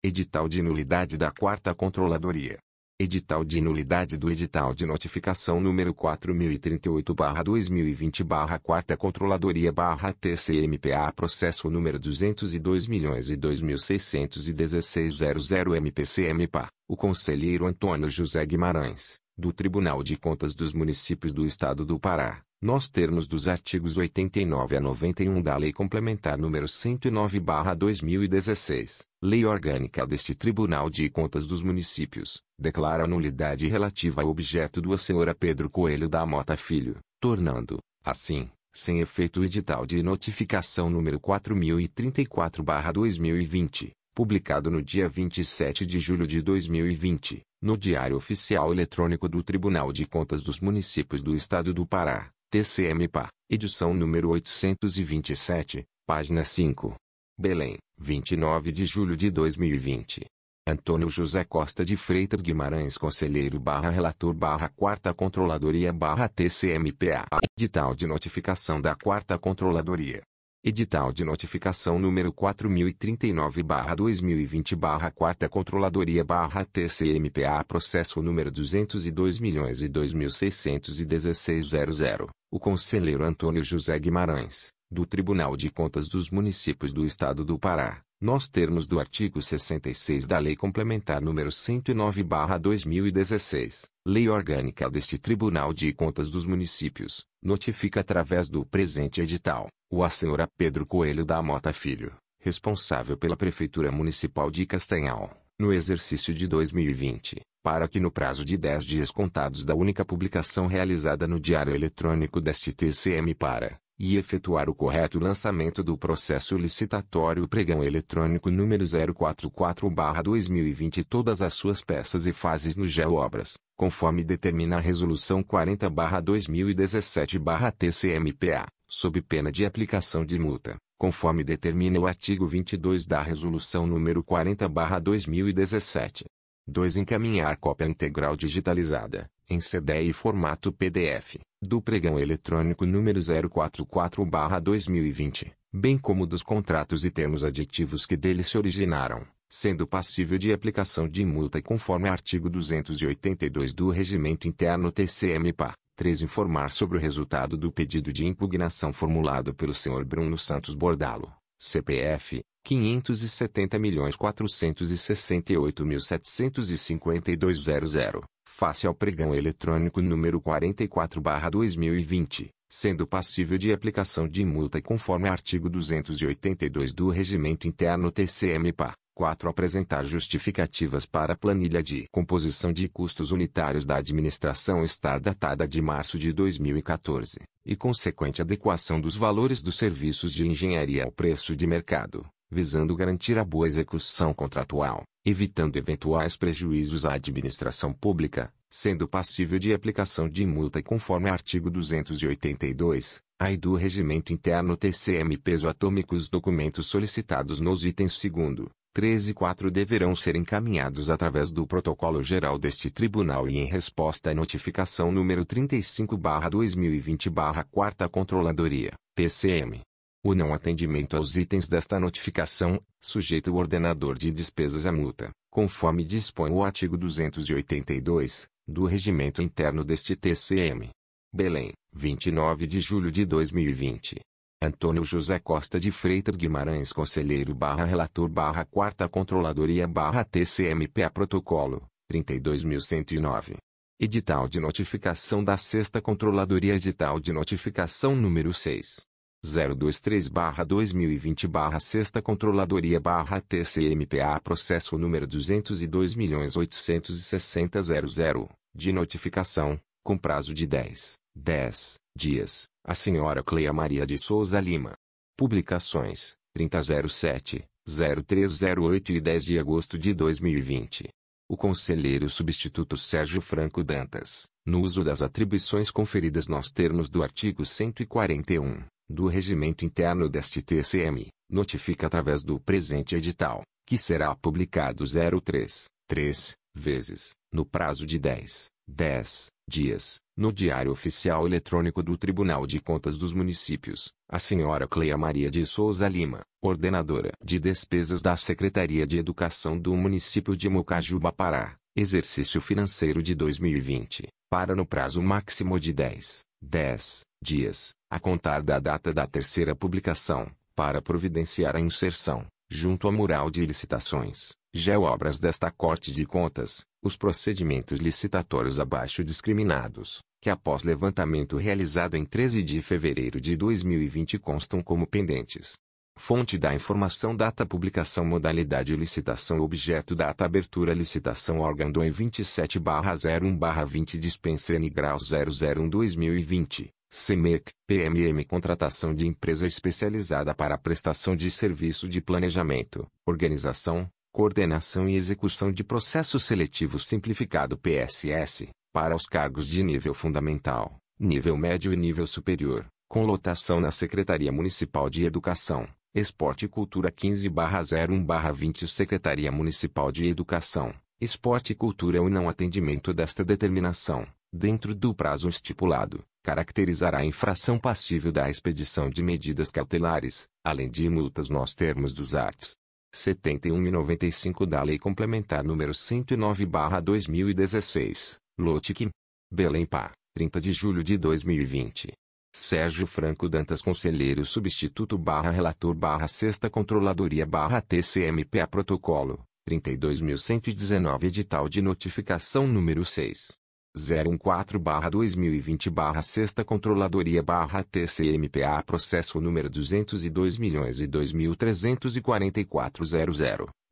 Edital de nulidade da Quarta Controladoria. Edital de nulidade do edital de notificação número 4038/2020/Quarta Controladoria TCMPA processo número 202.002.616.00 MPCMPA. O conselheiro Antônio José Guimarães, do Tribunal de Contas dos Municípios do Estado do Pará nos termos dos artigos 89 a 91 da Lei Complementar nº 109/2016, Lei Orgânica deste Tribunal de Contas dos Municípios, declara a nulidade relativa ao objeto do Sra. Pedro Coelho da Mota Filho, tornando, assim, sem efeito o edital de notificação número 4034/2020, publicado no dia 27 de julho de 2020, no Diário Oficial Eletrônico do Tribunal de Contas dos Municípios do Estado do Pará TCM-PA, edição número 827, página 5. Belém, 29 de julho de 2020. Antônio José Costa de Freitas Guimarães Conselheiro barra Relator barra Quarta Controladoria barra TCMPA Edital de notificação da Quarta Controladoria Edital de notificação número 4039-2020-4 Controladoria TCMPA Processo número 202.002.616.00 O conselheiro Antônio José Guimarães, do Tribunal de Contas dos Municípios do Estado do Pará, nos termos do artigo 66 da Lei Complementar número 109-2016, Lei Orgânica deste Tribunal de Contas dos Municípios, notifica através do presente edital o senhora Pedro Coelho da Mota Filho, responsável pela Prefeitura Municipal de Castanhal, no exercício de 2020, para que no prazo de 10 dias contados da única publicação realizada no Diário Eletrônico deste TCM para, e efetuar o correto lançamento do processo licitatório pregão eletrônico número 044-2020 todas as suas peças e fases no GeoObras, conforme determina a Resolução 40-2017-TCMPA sob pena de aplicação de multa, conforme determina o artigo 22 da Resolução nº 40/2017. 2. Encaminhar cópia integral digitalizada, em CD e formato PDF, do pregão eletrônico número 044/2020, bem como dos contratos e termos aditivos que dele se originaram, sendo passível de aplicação de multa conforme artigo 282 do Regimento Interno TCM-PA. 3. Informar sobre o resultado do pedido de impugnação formulado pelo Sr. Bruno Santos Bordalo, CPF, 570.468.752.00, face ao pregão eletrônico número 44-2020, sendo passível de aplicação de multa conforme artigo 282 do Regimento Interno TCM-PA. 4. Apresentar justificativas para a planilha de composição de custos unitários da administração estar datada de março de 2014, e consequente adequação dos valores dos serviços de engenharia ao preço de mercado, visando garantir a boa execução contratual, evitando eventuais prejuízos à administração pública, sendo passível de aplicação de multa conforme artigo 282, AI do Regimento Interno TCM peso atômicos documentos solicitados nos itens 2 3 e 4 deverão ser encaminhados através do protocolo geral deste tribunal e em resposta à notificação número 35/2020/4 Controladoria, TCM. O não atendimento aos itens desta notificação, sujeita o ordenador de despesas à multa, conforme dispõe o artigo 282 do regimento interno deste TCM. Belém, 29 de julho de 2020. Antônio José Costa de Freitas Guimarães Conselheiro barra Relator barra Quarta Controladoria barra TCMPA Protocolo, 32.109. Edital de Notificação da Sexta Controladoria Edital de Notificação número 6. 023 2020 Sexta Controladoria barra TCMPA Processo número 202.860.00, de notificação, com prazo de 10, 10 dias, a senhora Cleia Maria de Souza Lima. Publicações: 3007, 0308 e 10 de agosto de 2020. O conselheiro substituto Sérgio Franco Dantas, no uso das atribuições conferidas nos termos do artigo 141 do Regimento Interno deste TCM, notifica através do presente edital, que será publicado 03, 3 vezes, no prazo de 10, 10 dias, no Diário Oficial Eletrônico do Tribunal de Contas dos Municípios, a senhora Cleia Maria de Souza Lima, ordenadora de despesas da Secretaria de Educação do município de Mocajuba Pará, exercício financeiro de 2020, para no prazo máximo de 10, 10 dias, a contar da data da terceira publicação, para providenciar a inserção, junto ao mural de licitações, geobras desta Corte de Contas, os procedimentos licitatórios abaixo discriminados, que após levantamento realizado em 13 de fevereiro de 2020 constam como pendentes. Fonte da informação Data Publicação Modalidade Licitação Objeto Data Abertura Licitação Órgão do em 27-01-20 Dispensa N Graus 001 2020 CEMEC, PMM Contratação de empresa especializada para a prestação de serviço de planejamento, organização, coordenação e execução de processo seletivo simplificado PSS, para os cargos de nível fundamental, nível médio e nível superior, com lotação na Secretaria Municipal de Educação, Esporte e Cultura 15-01-20 Secretaria Municipal de Educação, Esporte e Cultura o não atendimento desta determinação, dentro do prazo estipulado, caracterizará a infração passível da expedição de medidas cautelares, além de multas nos termos dos arts. 71 e 95 da Lei Complementar número 109/2016, Lotic. Belém Pá, 30 de julho de 2020. Sérgio Franco Dantas Conselheiro Substituto barra Relator barra Sexta Controladoria barra TCMPA Protocolo, 32.119 Edital de Notificação número 6. 014-2020 Sexta Controladoria TCMPA Processo número 202 milhões e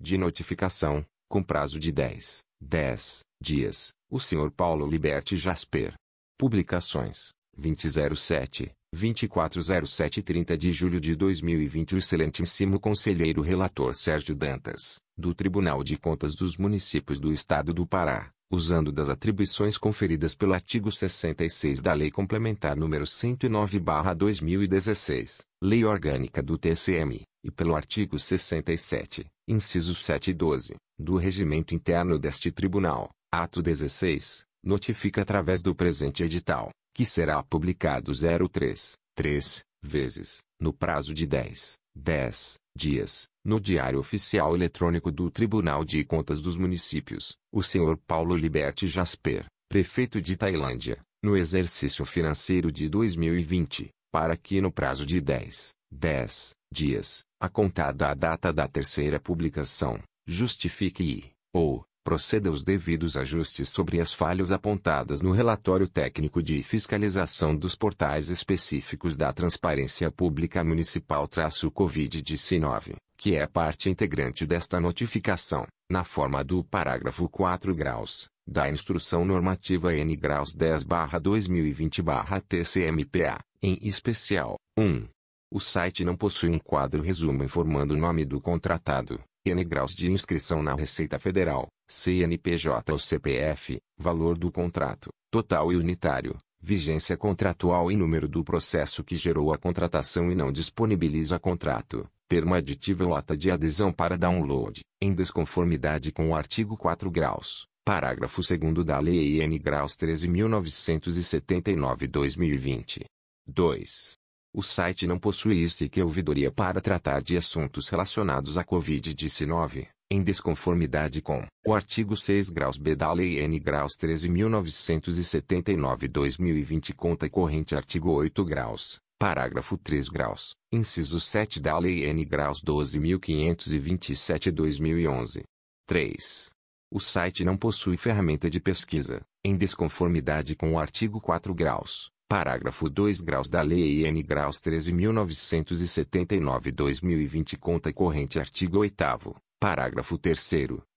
de notificação, com prazo de 10, 10 dias, o Sr. Paulo Liberti Jasper. Publicações, 2007, 2407 30 de julho de 2020 O excelentíssimo conselheiro relator Sérgio Dantas, do Tribunal de Contas dos Municípios do Estado do Pará usando das atribuições conferidas pelo artigo 66 da Lei Complementar nº 109/2016, Lei Orgânica do TCM, e pelo artigo 67, incisos 7 e 12, do Regimento Interno deste Tribunal, ato 16, notifica através do presente edital, que será publicado 03, 3 vezes, no prazo de 10, 10 dias, no Diário Oficial Eletrônico do Tribunal de Contas dos Municípios, o Sr. Paulo Liberti Jasper, prefeito de Tailândia, no exercício financeiro de 2020, para que no prazo de 10, 10 dias, a contar da data da terceira publicação, justifique e, ou, proceda os devidos ajustes sobre as falhas apontadas no relatório técnico de fiscalização dos portais específicos da Transparência Pública Municipal-Covid-19, que é parte integrante desta notificação, na forma do parágrafo 4 graus, da Instrução Normativa N graus 10-2020-TCMPA, em especial, 1. O site não possui um quadro resumo informando o nome do contratado, N graus de inscrição na Receita Federal, CNPJ ou CPF, valor do contrato, total e unitário, vigência contratual e número do processo que gerou a contratação e não disponibiliza contrato, termo aditivo ou ata de adesão para download, em desconformidade com o artigo 4 graus, parágrafo 2 da Lei N graus 13.979-2020. 2. O site não possui IRSIC ouvidoria para tratar de assuntos relacionados à Covid-19, em desconformidade com o artigo 6 graus B da Lei N graus 13.979-2020 conta corrente artigo 8 graus, parágrafo 3 graus, inciso 7 da Lei N graus 12.527-2011. 3. O site não possui ferramenta de pesquisa, em desconformidade com o artigo 4 graus, parágrafo 2 graus da Lei N graus 13.979-2020 conta corrente artigo 8 Parágrafo 3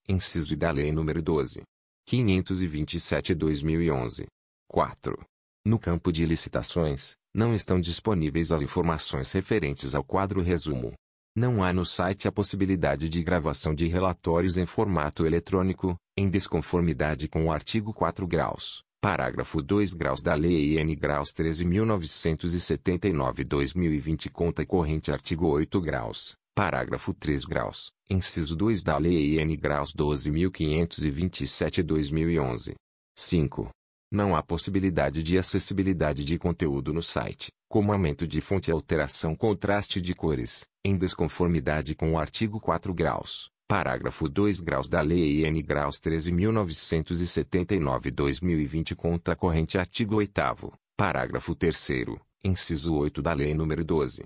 inciso da Lei nº 12. 527-2011. 4. No campo de licitações, não estão disponíveis as informações referentes ao quadro resumo. Não há no site a possibilidade de gravação de relatórios em formato eletrônico, em desconformidade com o artigo 4 graus, parágrafo 2 graus da Lei N graus 13.979-2020 conta corrente artigo 8 graus, Parágrafo 3 graus, inciso 2 da Lei N graus 12.527-2011. 5. Não há possibilidade de acessibilidade de conteúdo no site, como aumento de fonte e alteração contraste de cores, em desconformidade com o artigo 4 graus, parágrafo 2 graus da Lei N graus 13.979-2020 conta corrente artigo 8 parágrafo 3 inciso 8 da Lei nº 12.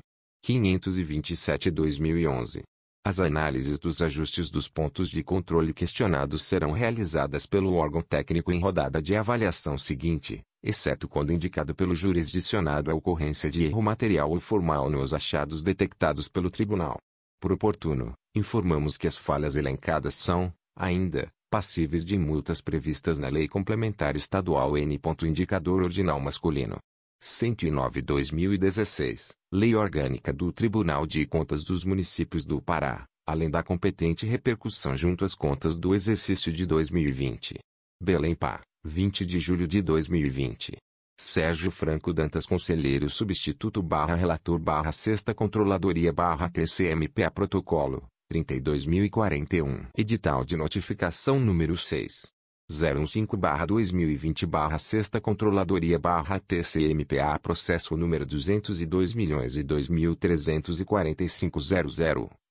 527-2011. As análises dos ajustes dos pontos de controle questionados serão realizadas pelo órgão técnico em rodada de avaliação seguinte, exceto quando indicado pelo jurisdicionado a ocorrência de erro material ou formal nos achados detectados pelo tribunal. Por oportuno, informamos que as falhas elencadas são, ainda, passíveis de multas previstas na Lei Complementar Estadual N. Indicador Ordinal Masculino. 109-2016, Lei Orgânica do Tribunal de Contas dos Municípios do Pará, além da competente repercussão junto às contas do exercício de 2020. Belém Pá, 20 de julho de 2020. Sérgio Franco Dantas Conselheiro Substituto barra Relator barra Sexta Controladoria barra TCMPA Protocolo, 32.041. Edital de Notificação número 6. 015-2020-6 Controladoria-TCMPA Processo número 202 milhões e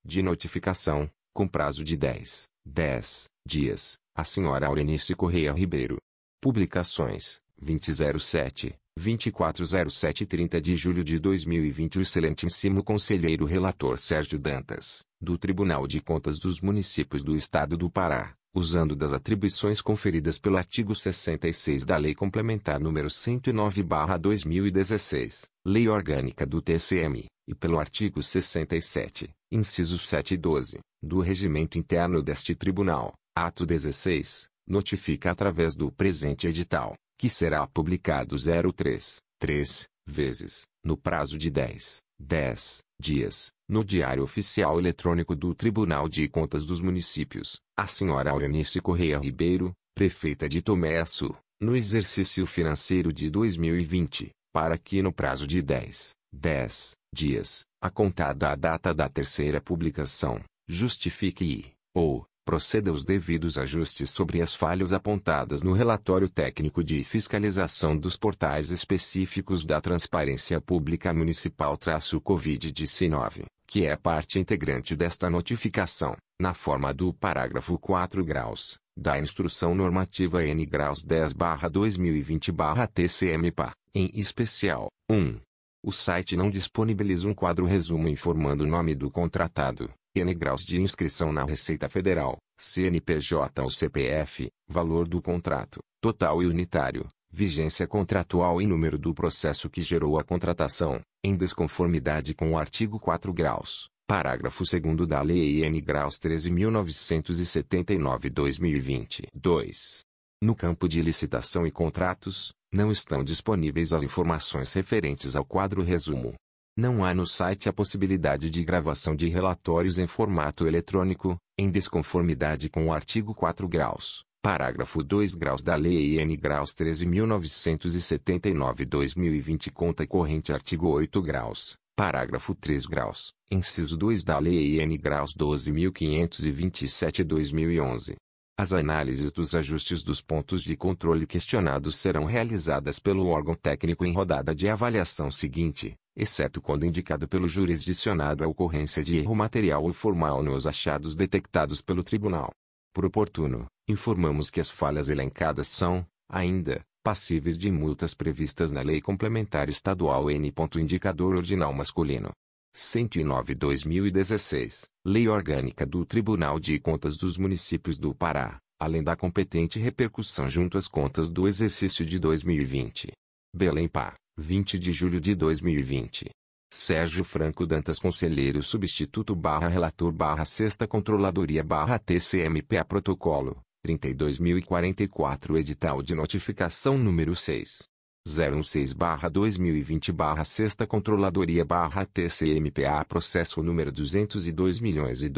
de notificação, com prazo de 10, 10 dias, a senhora Aurenice Correia Ribeiro. Publicações, 2007, 2407 30 de julho de 2020 O excelentíssimo conselheiro relator Sérgio Dantas, do Tribunal de Contas dos Municípios do Estado do Pará, usando das atribuições conferidas pelo artigo 66 da Lei Complementar nº 109/2016, Lei Orgânica do TCM, e pelo artigo 67, incisos 7 e 12, do Regimento Interno deste Tribunal, ato 16, notifica através do presente edital, que será publicado 03, 3 vezes, no prazo de 10, 10 dias, no Diário Oficial Eletrônico do Tribunal de Contas dos Municípios, a senhora Aurenice Correia Ribeiro, prefeita de Tomé Açu, no exercício financeiro de 2020, para que no prazo de 10, 10 dias, a contar da data da terceira publicação, justifique e, ou, proceda aos devidos ajustes sobre as falhas apontadas no relatório técnico de fiscalização dos portais específicos da Transparência Pública Municipal-Covid-19, que é parte integrante desta notificação, na forma do parágrafo 4 graus, da Instrução Normativa N graus 10-2020-TCMPA, em especial, 1. O site não disponibiliza um quadro resumo informando o nome do contratado, N graus de inscrição na Receita Federal, CNPJ ou CPF, valor do contrato, total e unitário, vigência contratual e número do processo que gerou a contratação, em desconformidade com o artigo 4 graus, parágrafo 2 da Lei N graus 13.979-2020. 2. No campo de licitação e contratos, não estão disponíveis as informações referentes ao quadro resumo, não há no site a possibilidade de gravação de relatórios em formato eletrônico, em desconformidade com o artigo 4 graus, parágrafo 2 graus da Lei N graus 13.979-2020 conta corrente artigo 8 graus, parágrafo 3 graus, inciso 2 da Lei N graus 12.527-2011. As análises dos ajustes dos pontos de controle questionados serão realizadas pelo órgão técnico em rodada de avaliação seguinte, exceto quando indicado pelo jurisdicionado a ocorrência de erro material ou formal nos achados detectados pelo tribunal. Por oportuno, informamos que as falhas elencadas são, ainda, passíveis de multas previstas na Lei Complementar Estadual N. Indicador Ordinal Masculino. 109-2016, Lei Orgânica do Tribunal de Contas dos Municípios do Pará, além da competente repercussão junto às contas do exercício de 2020. Belém Pá. 20 de julho de 2020. Sérgio Franco Dantas Conselheiro Substituto barra Relator barra Sexta Controladoria barra TCMPA Protocolo, 32.044 Edital de Notificação número 6. 016 barra 2020 barra Sexta Controladoria barra TCMPA Processo número 202 milhões e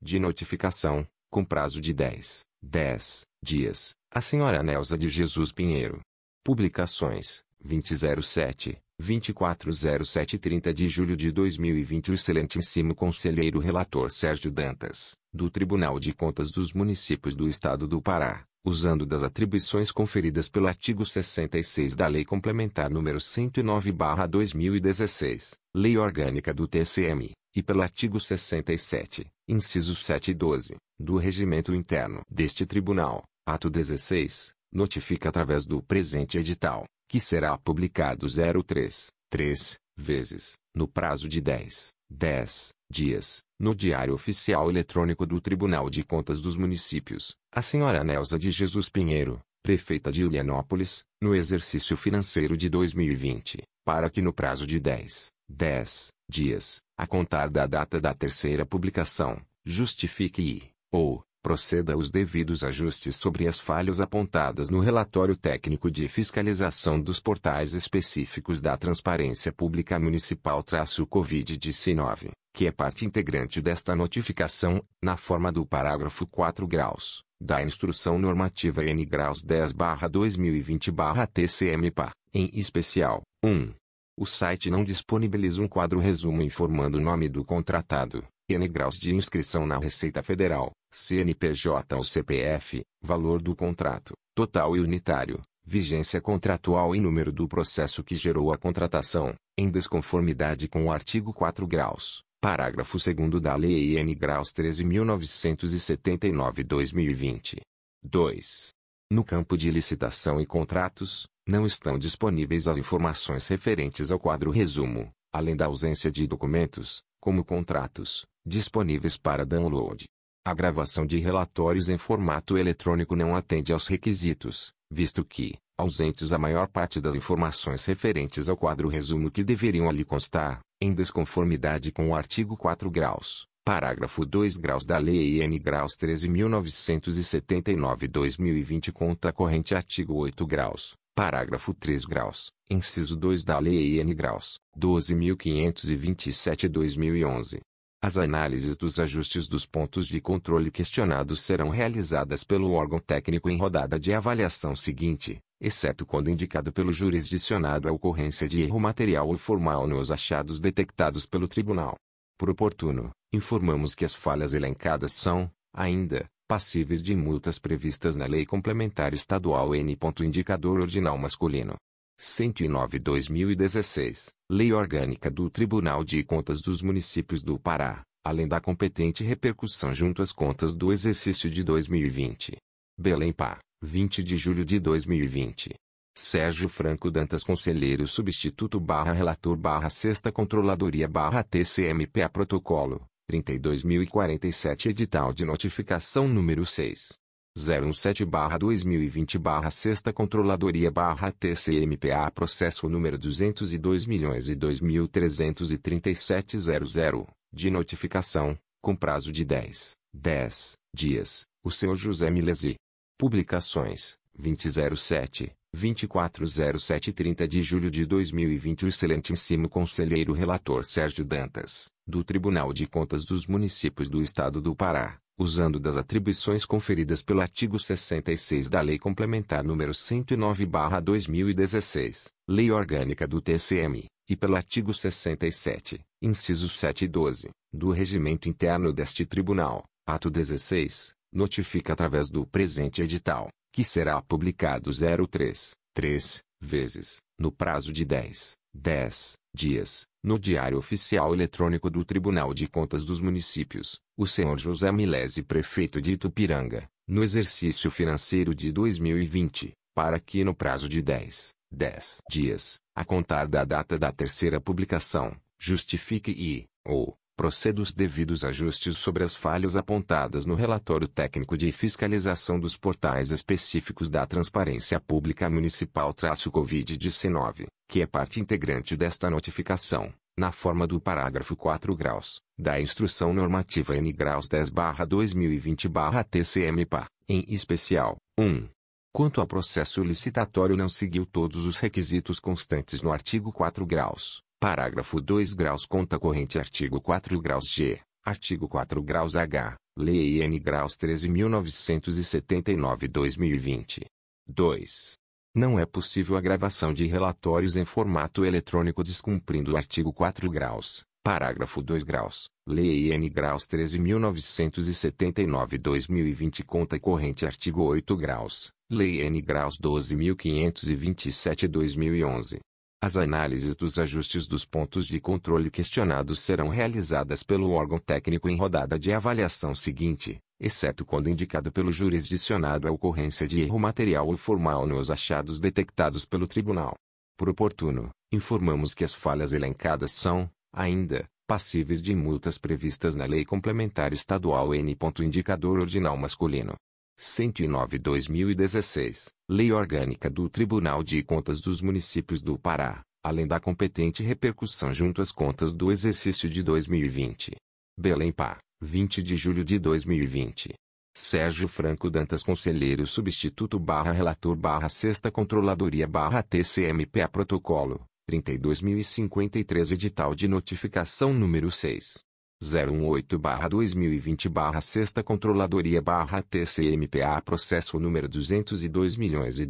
de notificação, com prazo de 10, 10 dias, a senhora Nelza de Jesus Pinheiro. Publicações: 2007, 2407 30 de julho de 2020 O excelentíssimo conselheiro relator Sérgio Dantas, do Tribunal de Contas dos Municípios do Estado do Pará, usando das atribuições conferidas pelo artigo 66 da Lei Complementar nº 109/2016, Lei Orgânica do TCM, e pelo artigo 67, incisos 7 e 12, do Regimento Interno deste Tribunal, ato 16, notifica através do presente edital, que será publicado 03, 3, vezes, no prazo de 10, 10 dias, no Diário Oficial Eletrônico do Tribunal de Contas dos Municípios, a senhora Nelsa de Jesus Pinheiro, prefeita de Julianópolis, no exercício financeiro de 2020, para que no prazo de 10, 10 dias, a contar da data da terceira publicação, justifique e, ou, proceda aos devidos ajustes sobre as falhas apontadas no relatório técnico de fiscalização dos portais específicos da Transparência Pública Municipal-Covid-19, que é parte integrante desta notificação, na forma do parágrafo 4 graus, da Instrução Normativa N graus 10/2020/TCM-PA, em especial, 1. O site não disponibiliza um quadro resumo informando o nome do contratado, N graus de inscrição na Receita Federal, CNPJ ou CPF, valor do contrato, total e unitário, vigência contratual e número do processo que gerou a contratação, em desconformidade com o artigo 4 graus, parágrafo 2 da Lei N graus 13.979-2020. 2. No campo de licitação e contratos, não estão disponíveis as informações referentes ao quadro resumo, além da ausência de documentos, como contratos, disponíveis para download. A gravação de relatórios em formato eletrônico não atende aos requisitos, visto que, ausentes a maior parte das informações referentes ao quadro resumo que deveriam ali constar, em desconformidade com o artigo 4 graus, parágrafo 2 graus da Lei N graus 13.979-2020 conta corrente artigo 8 graus, parágrafo 3 graus, inciso 2 da Lei N graus, 12.527-2011. As análises dos ajustes dos pontos de controle questionados serão realizadas pelo órgão técnico em rodada de avaliação seguinte, exceto quando indicado pelo jurisdicionado a ocorrência de erro material ou formal nos achados detectados pelo tribunal. Por oportuno, informamos que as falhas elencadas são, ainda, passíveis de multas previstas na Lei Complementar Estadual N. Indicador Ordinal Masculino. 109/2016, Lei Orgânica do Tribunal de Contas dos Municípios do Pará, além da competente repercussão junto às contas do exercício de 2020. Belém Pá, 20 de julho de 2020. Sérgio Franco Dantas Conselheiro Substituto barra Relator barra Sexta Controladoria barra TCMPA Protocolo, 32.047 Edital de Notificação número 6. 017-2020-6 Controladoria-TCMPA Processo número 202.002.337.00, de notificação, com prazo de 10, 10 dias, o senhor José Milesi. Publicações, 2007, 2407 30 de julho de 2020 O excelentíssimo conselheiro relator Sérgio Dantas, do Tribunal de Contas dos Municípios do Estado do Pará usando das atribuições conferidas pelo artigo 66 da Lei Complementar nº 109/2016, Lei Orgânica do TCM, e pelo artigo 67, incisos 7 e 12, do Regimento Interno deste Tribunal, ato 16, notifica através do presente edital, que será publicado 03, 3, vezes, no prazo de 10, 10 dias, no Diário Oficial Eletrônico do Tribunal de Contas dos Municípios, o senhor José Milese prefeito de Itupiranga, no exercício financeiro de 2020, para que no prazo de 10, 10 dias, a contar da data da terceira publicação, justifique e, ou, proceda os devidos ajustes sobre as falhas apontadas no relatório técnico de fiscalização dos portais específicos da Transparência Pública Municipal-Covid-19, que é parte integrante desta notificação, na forma do parágrafo 4 graus, da Instrução Normativa N graus 10/2020/TCM-PA, em especial, 1. Quanto ao processo licitatório não seguiu todos os requisitos constantes no artigo 4 graus, Parágrafo 2 graus conta corrente artigo 4 graus G, artigo 4 graus H, Lei N graus 13.979-2020. 2. Não é possível a gravação de relatórios em formato eletrônico descumprindo o artigo 4 graus, Parágrafo 2 graus. Lei N graus 13.979-2020 Conta corrente Artigo 8 graus. Lei N graus 12.527-2011. As análises dos ajustes dos pontos de controle questionados serão realizadas pelo órgão técnico em rodada de avaliação seguinte, exceto quando indicado pelo jurisdicionado a ocorrência de erro material ou formal nos achados detectados pelo tribunal. Por oportuno, informamos que as falhas elencadas são, ainda, passíveis de multas previstas na Lei Complementar Estadual N. Indicador Ordinal Masculino. 109-2016, Lei Orgânica do Tribunal de Contas dos Municípios do Pará, além da competente repercussão junto às contas do exercício de 2020. Belém Pá, 20 de julho de 2020. Sérgio Franco Dantas Conselheiro Substituto barra Relator barra Sexta Controladoria barra TCMPA Protocolo, 32.053 Edital de Notificação número 6. 018-2020 Sexta Controladoria TCMPA Processo número 202 milhões e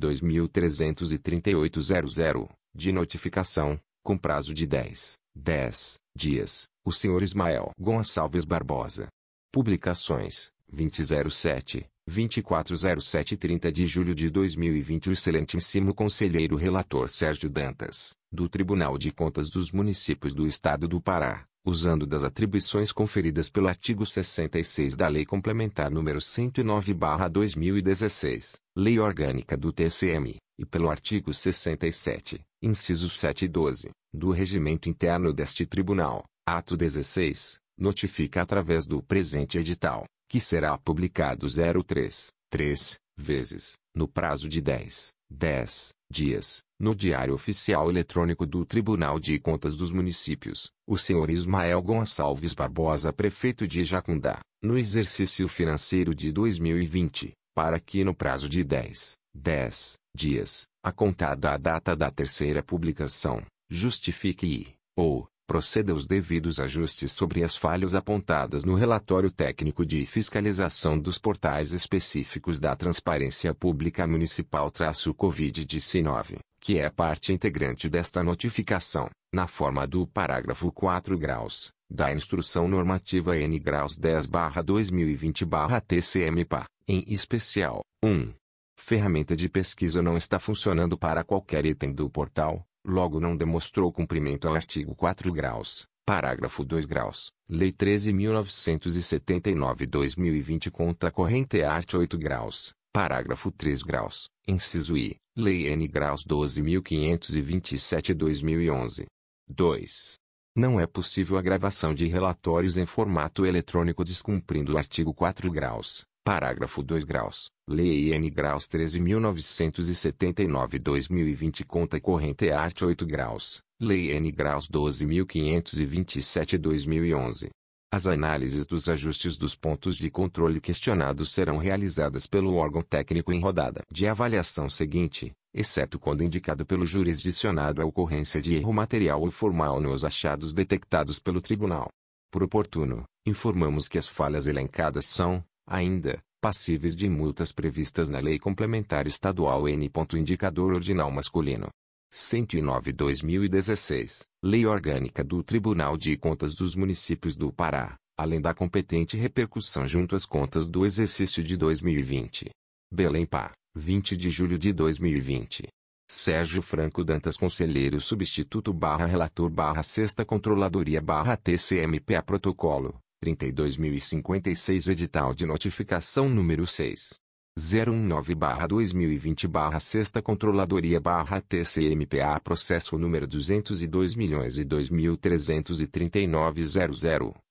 de notificação, com prazo de 10, 10 dias, o senhor Ismael Gonçalves Barbosa. Publicações, 2007, 2407 30 de julho de 2020 O excelentíssimo conselheiro relator Sérgio Dantas, do Tribunal de Contas dos Municípios do Estado do Pará, usando das atribuições conferidas pelo artigo 66 da Lei Complementar nº 109/2016, Lei Orgânica do TCM, e pelo artigo 67, incisos 7 e 12, do Regimento Interno deste Tribunal, ato 16, notifica através do presente edital que será publicado 03, 3, vezes, no prazo de 10, 10 dias, no Diário Oficial Eletrônico do Tribunal de Contas dos Municípios, o senhor Ismael Gonçalves Barbosa, prefeito de Jacundá, no exercício financeiro de 2020, para que no prazo de 10, 10 dias, a contar da data da terceira publicação, justifique e, ou, proceda aos devidos ajustes sobre as falhas apontadas no relatório técnico de fiscalização dos portais específicos da Transparência Pública Municipal-Covid-19, que é parte integrante desta notificação, na forma do parágrafo 4 graus, da Instrução Normativa N graus 10-2020-TCMPA, em especial, 1. Ferramenta de pesquisa não está funcionando para qualquer item do portal, logo não demonstrou cumprimento ao artigo 4 graus, parágrafo 2 graus, Lei 13.979-2020 conta corrente arte 8 graus, parágrafo 3 graus, inciso I, Lei N graus 12.527-2011. 2. Não é possível a gravação de relatórios em formato eletrônico descumprindo o artigo 4 graus, Parágrafo 2 graus. Lei N graus 13.979-2020 Conta corrente arte 8 graus. Lei N graus 12.527-2011. As análises dos ajustes dos pontos de controle questionados serão realizadas pelo órgão técnico em rodada de avaliação seguinte, exceto quando indicado pelo jurisdicionado a ocorrência de erro material ou formal nos achados detectados pelo tribunal. Por oportuno, informamos que as falhas elencadas são, ainda, passíveis de multas previstas na Lei Complementar Estadual N. Indicador Ordinal Masculino. 109-2016, Lei Orgânica do Tribunal de Contas dos Municípios do Pará, além da competente repercussão junto às contas do exercício de 2020. Belém Pá, 20 de julho de 2020. Sérgio Franco Dantas Conselheiro Substituto barra Relator barra Sexta Controladoria barra TCMPA Protocolo, 32.056 Edital de Notificação número 6. 019-2020 Sexta Controladoria TCMPA Processo número 202 milhões e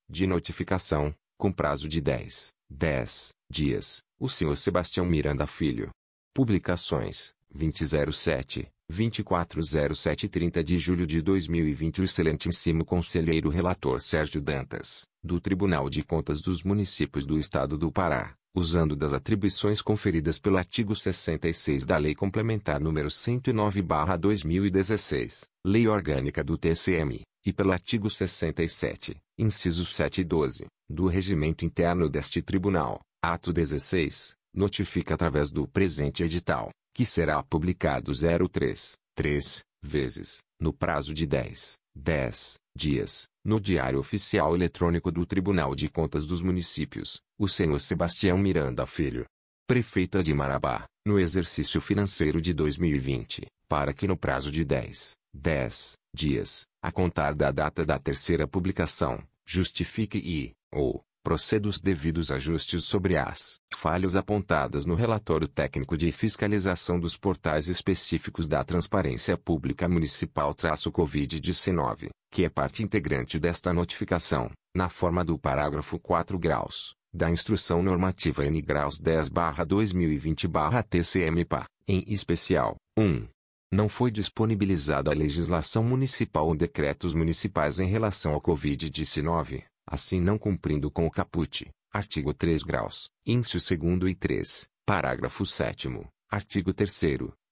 de notificação, com prazo de 10, 10 dias, o senhor Sebastião Miranda Filho. Publicações, 2007, 240730 de julho de 2020 O excelentíssimo conselheiro relator Sérgio Dantas, do Tribunal de Contas dos Municípios do Estado do Pará, usando das atribuições conferidas pelo artigo 66 da Lei Complementar nº 109/2016, Lei Orgânica do TCM, e pelo artigo 67, incisos 7 e 12, do Regimento Interno deste Tribunal, ato 16, notifica através do presente edital que será publicado 03, 3, vezes, no prazo de 10, 10 dias, no Diário Oficial Eletrônico do Tribunal de Contas dos Municípios, o senhor Sebastião Miranda Filho, prefeita de Marabá, no exercício financeiro de 2020, para que no prazo de 10, 10 dias, a contar da data da terceira publicação, justifique e, ou, proceda os devidos ajustes sobre as falhas apontadas no relatório técnico de fiscalização dos portais específicos da Transparência Pública Municipal-Covid-19, que é parte integrante desta notificação, na forma do parágrafo 4 graus da Instrução Normativa N graus 10/2020/TCM-PA, em especial, 1. Não foi disponibilizada a legislação municipal ou decretos municipais em relação ao Covid-19, assim não cumprindo com o caput, artigo 3 graus, inciso 2 e 3, parágrafo 7 artigo 3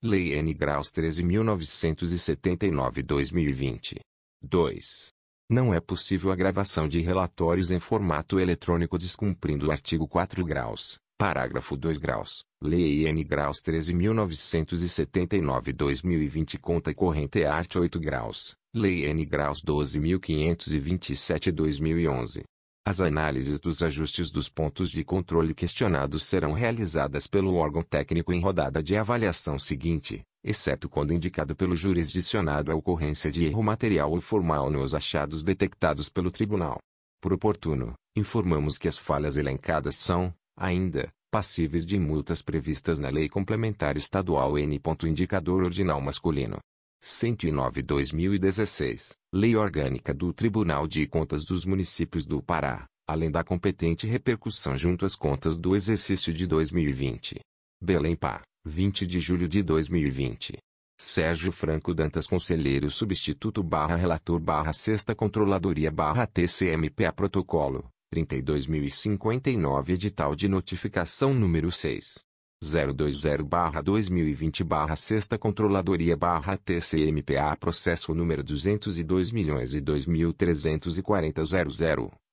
Lei N graus 13.979-2020. 2. Não é possível a gravação de relatórios em formato eletrônico descumprindo o artigo 4 graus, parágrafo 2 graus, Lei N graus 13.979-2020 conta corrente arte 8 graus, Lei N graus 12.527-2011. As análises dos ajustes dos pontos de controle questionados serão realizadas pelo órgão técnico em rodada de avaliação seguinte, exceto quando indicado pelo jurisdicionado a ocorrência de erro material ou formal nos achados detectados pelo tribunal. Por oportuno, informamos que as falhas elencadas são, ainda, passíveis de multas previstas na Lei Complementar Estadual N. Indicador Ordinal Masculino. 109-2016, Lei Orgânica do Tribunal de Contas dos Municípios do Pará, além da competente repercussão junto às contas do exercício de 2020. Belém Pá, 20 de julho de 2020. Sérgio Franco Dantas Conselheiro Substituto barra Relator barra Sexta Controladoria barra TCMPA Protocolo, 32.059 Edital de Notificação número 6. 020-2020-6 Controladoria-TCMPA Processo número 202 milhões e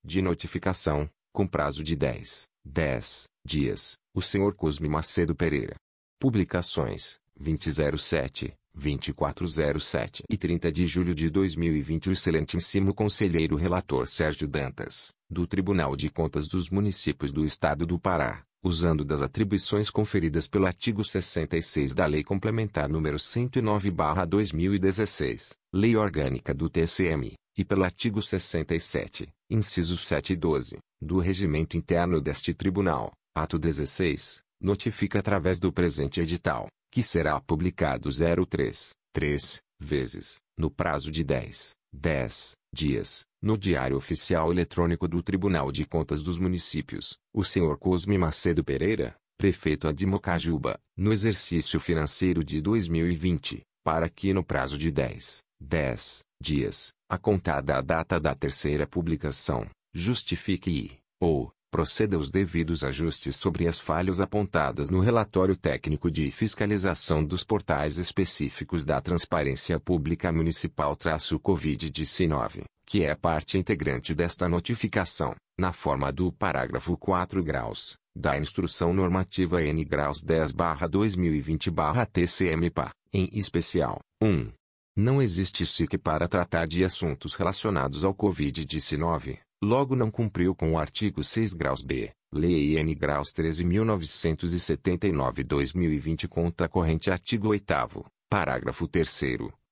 de notificação, com prazo de 10, 10 dias, o senhor Cosme Macedo Pereira. Publicações, 2007, 2407 e 30 de julho de 2020 O excelentíssimo conselheiro relator Sérgio Dantas, do Tribunal de Contas dos Municípios do Estado do Pará, usando das atribuições conferidas pelo artigo 66 da Lei Complementar nº 109/2016, Lei Orgânica do TCM, e pelo artigo 67, incisos 7 e 12, do Regimento Interno deste Tribunal, ato 16, notifica através do presente edital, que será publicado 03, 3 vezes, no prazo de 10, 10 dias, no Diário Oficial Eletrônico do Tribunal de Contas dos Municípios, o senhor Cosme Macedo Pereira, prefeito de Mocajuba, no exercício financeiro de 2020, para que no prazo de 10, 10 dias, a contada a data da terceira publicação, justifique e, ou, proceda aos devidos ajustes sobre as falhas apontadas no relatório técnico de fiscalização dos portais específicos da Transparência Pública Municipal-Covid-19, que é parte integrante desta notificação, na forma do parágrafo 4 graus, da Instrução Normativa N graus 10-2020-TCM-PA, em especial, 1. Não existe SIC para tratar de assuntos relacionados ao Covid-19, logo não cumpriu com o artigo 6 graus B, Lei N graus 13.979-2020 conta corrente artigo 8 parágrafo 3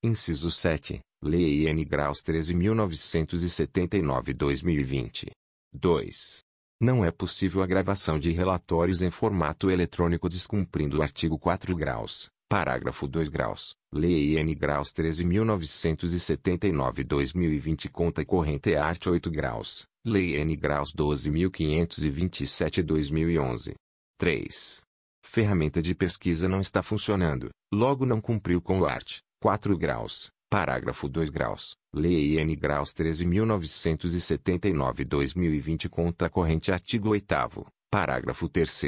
inciso 7, Lei N graus 13.979-2020. 2. Não é possível a gravação de relatórios em formato eletrônico descumprindo o artigo 4 graus, parágrafo 2 graus, Lei N graus 13.979-2020 conta corrente arte 8 graus, Lei N graus 12.527-2011. 3. Ferramenta de pesquisa não está funcionando, logo não cumpriu com o art. 4 graus, parágrafo 2 graus, Lei N graus 13.979-2020 conta corrente artigo 8 parágrafo 3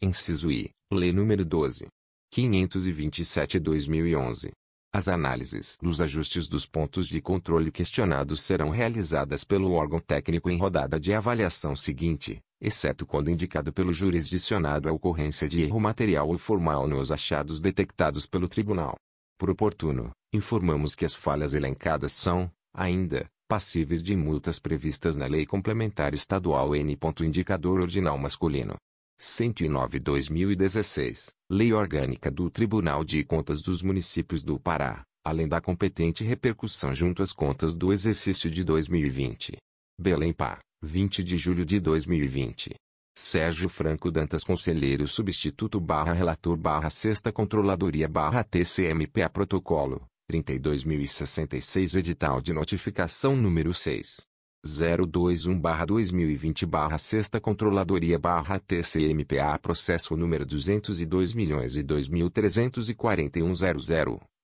inciso I, Lei número 12. 527-2011. As análises dos ajustes dos pontos de controle questionados serão realizadas pelo órgão técnico em rodada de avaliação seguinte, exceto quando indicado pelo jurisdicionado a ocorrência de erro material ou formal nos achados detectados pelo tribunal. Por oportuno, informamos que as falhas elencadas são, ainda, passíveis de multas previstas na Lei Complementar Estadual N. Indicador Ordinal Masculino. 109-2016, Lei Orgânica do Tribunal de Contas dos Municípios do Pará, além da competente repercussão junto às contas do exercício de 2020. Belém Pá, 20 de julho de 2020. Sérgio Franco Dantas Conselheiro Substituto barra Relator barra Sexta Controladoria barra TCMPA Protocolo, 32.066 Edital de Notificação número 6. 021-2020 barra Sexta Controladoria barra TCMPA Processo número 202 milhões e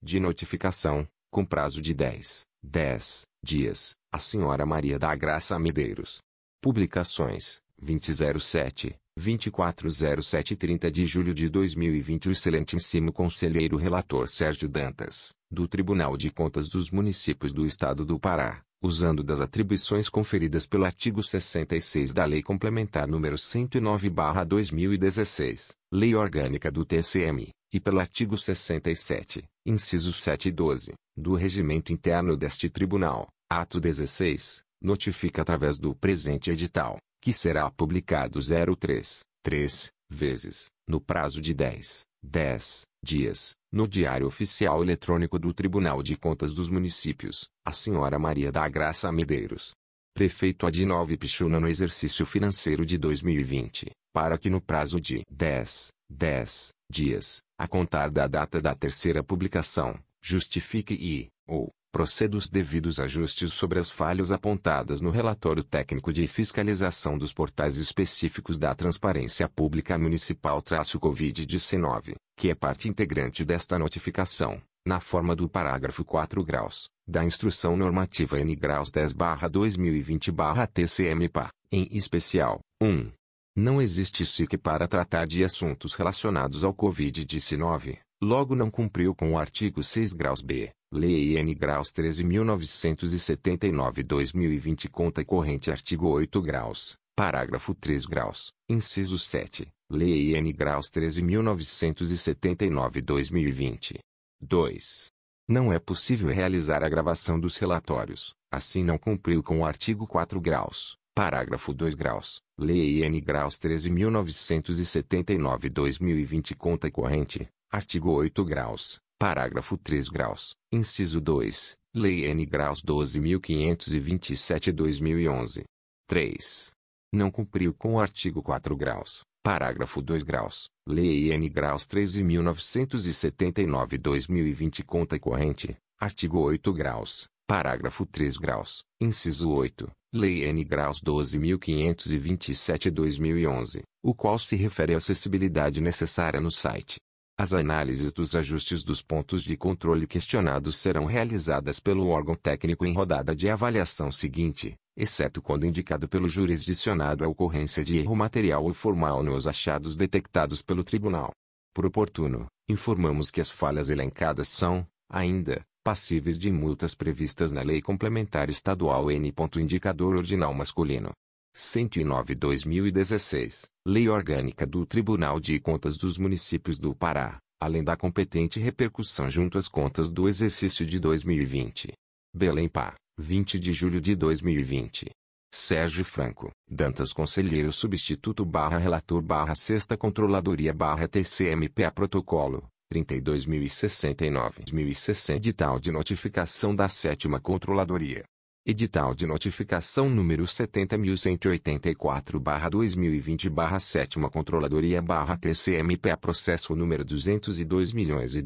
de notificação, com prazo de 10, 10 dias, a senhora Maria da Graça Medeiros. Publicações, 2007, 2407 30 de julho de 2020 O excelentíssimo conselheiro relator Sérgio Dantas, do Tribunal de Contas dos Municípios do Estado do Pará, usando das atribuições conferidas pelo artigo 66 da Lei Complementar número 109/2016, Lei Orgânica do TCM, e pelo artigo 67, incisos 7 e 12, do Regimento Interno deste Tribunal, ato 16, notifica através do presente edital que será publicado 03, 3, vezes, no prazo de 10, 10 dias, no Diário Oficial Eletrônico do Tribunal de Contas dos Municípios, a senhora Maria da Graça Medeiros. Prefeito Adinove Pichuna no exercício financeiro de 2020, para que no prazo de 10, 10 dias, a contar da data da terceira publicação, justifique e, ou, proceda os devidos ajustes sobre as falhas apontadas no relatório técnico de fiscalização dos portais específicos da Transparência Pública Municipal-Covid-19, que é parte integrante desta notificação, na forma do parágrafo 4 graus, da Instrução Normativa N graus 10-2020-TCM-PA, em especial, 1. Não existe SIC para tratar de assuntos relacionados ao Covid-19, logo não cumpriu com o artigo 6 graus B, Lei N graus 13.979-2020 Conta corrente Artigo 8 graus, parágrafo 3 graus, inciso 7, Lei N graus 13.979-2020. 2. Não é possível realizar a gravação dos relatórios, assim não cumpriu com o artigo 4 graus, parágrafo 2 graus, Lei N graus 13.979-2020 Conta corrente, artigo 8 graus, Parágrafo 3 graus, inciso 2, Lei N graus 12.527-2011. 3. Não cumpriu com o artigo 4 graus, parágrafo 2 graus, Lei N graus 13.979-2020 Conta corrente, artigo 8 graus, parágrafo 3 graus, inciso 8, Lei N graus 12.527-2011, o qual se refere à acessibilidade necessária no site as análises dos ajustes dos pontos de controle questionados serão realizadas pelo órgão técnico em rodada de avaliação seguinte, exceto quando indicado pelo jurisdicionado a ocorrência de erro material ou formal nos achados detectados pelo tribunal. Por oportuno, informamos que as falhas elencadas são, ainda, passíveis de multas previstas na Lei Complementar Estadual N. Indicador Ordinal Masculino. 109-2016, Lei Orgânica do Tribunal de Contas dos Municípios do Pará, além da competente repercussão junto às contas do exercício de 2020. Belém Pá, 20 de julho de 2020. Sérgio Franco, Dantas Conselheiro Substituto barra Relator barra Sexta Controladoria barra TCMPA Protocolo, 32.069. 2060 Edital de Notificação da Sétima Controladoria. Edital de notificação número 70.184-2020-7 Controladoria-TCMPA Processo número 202 milhões e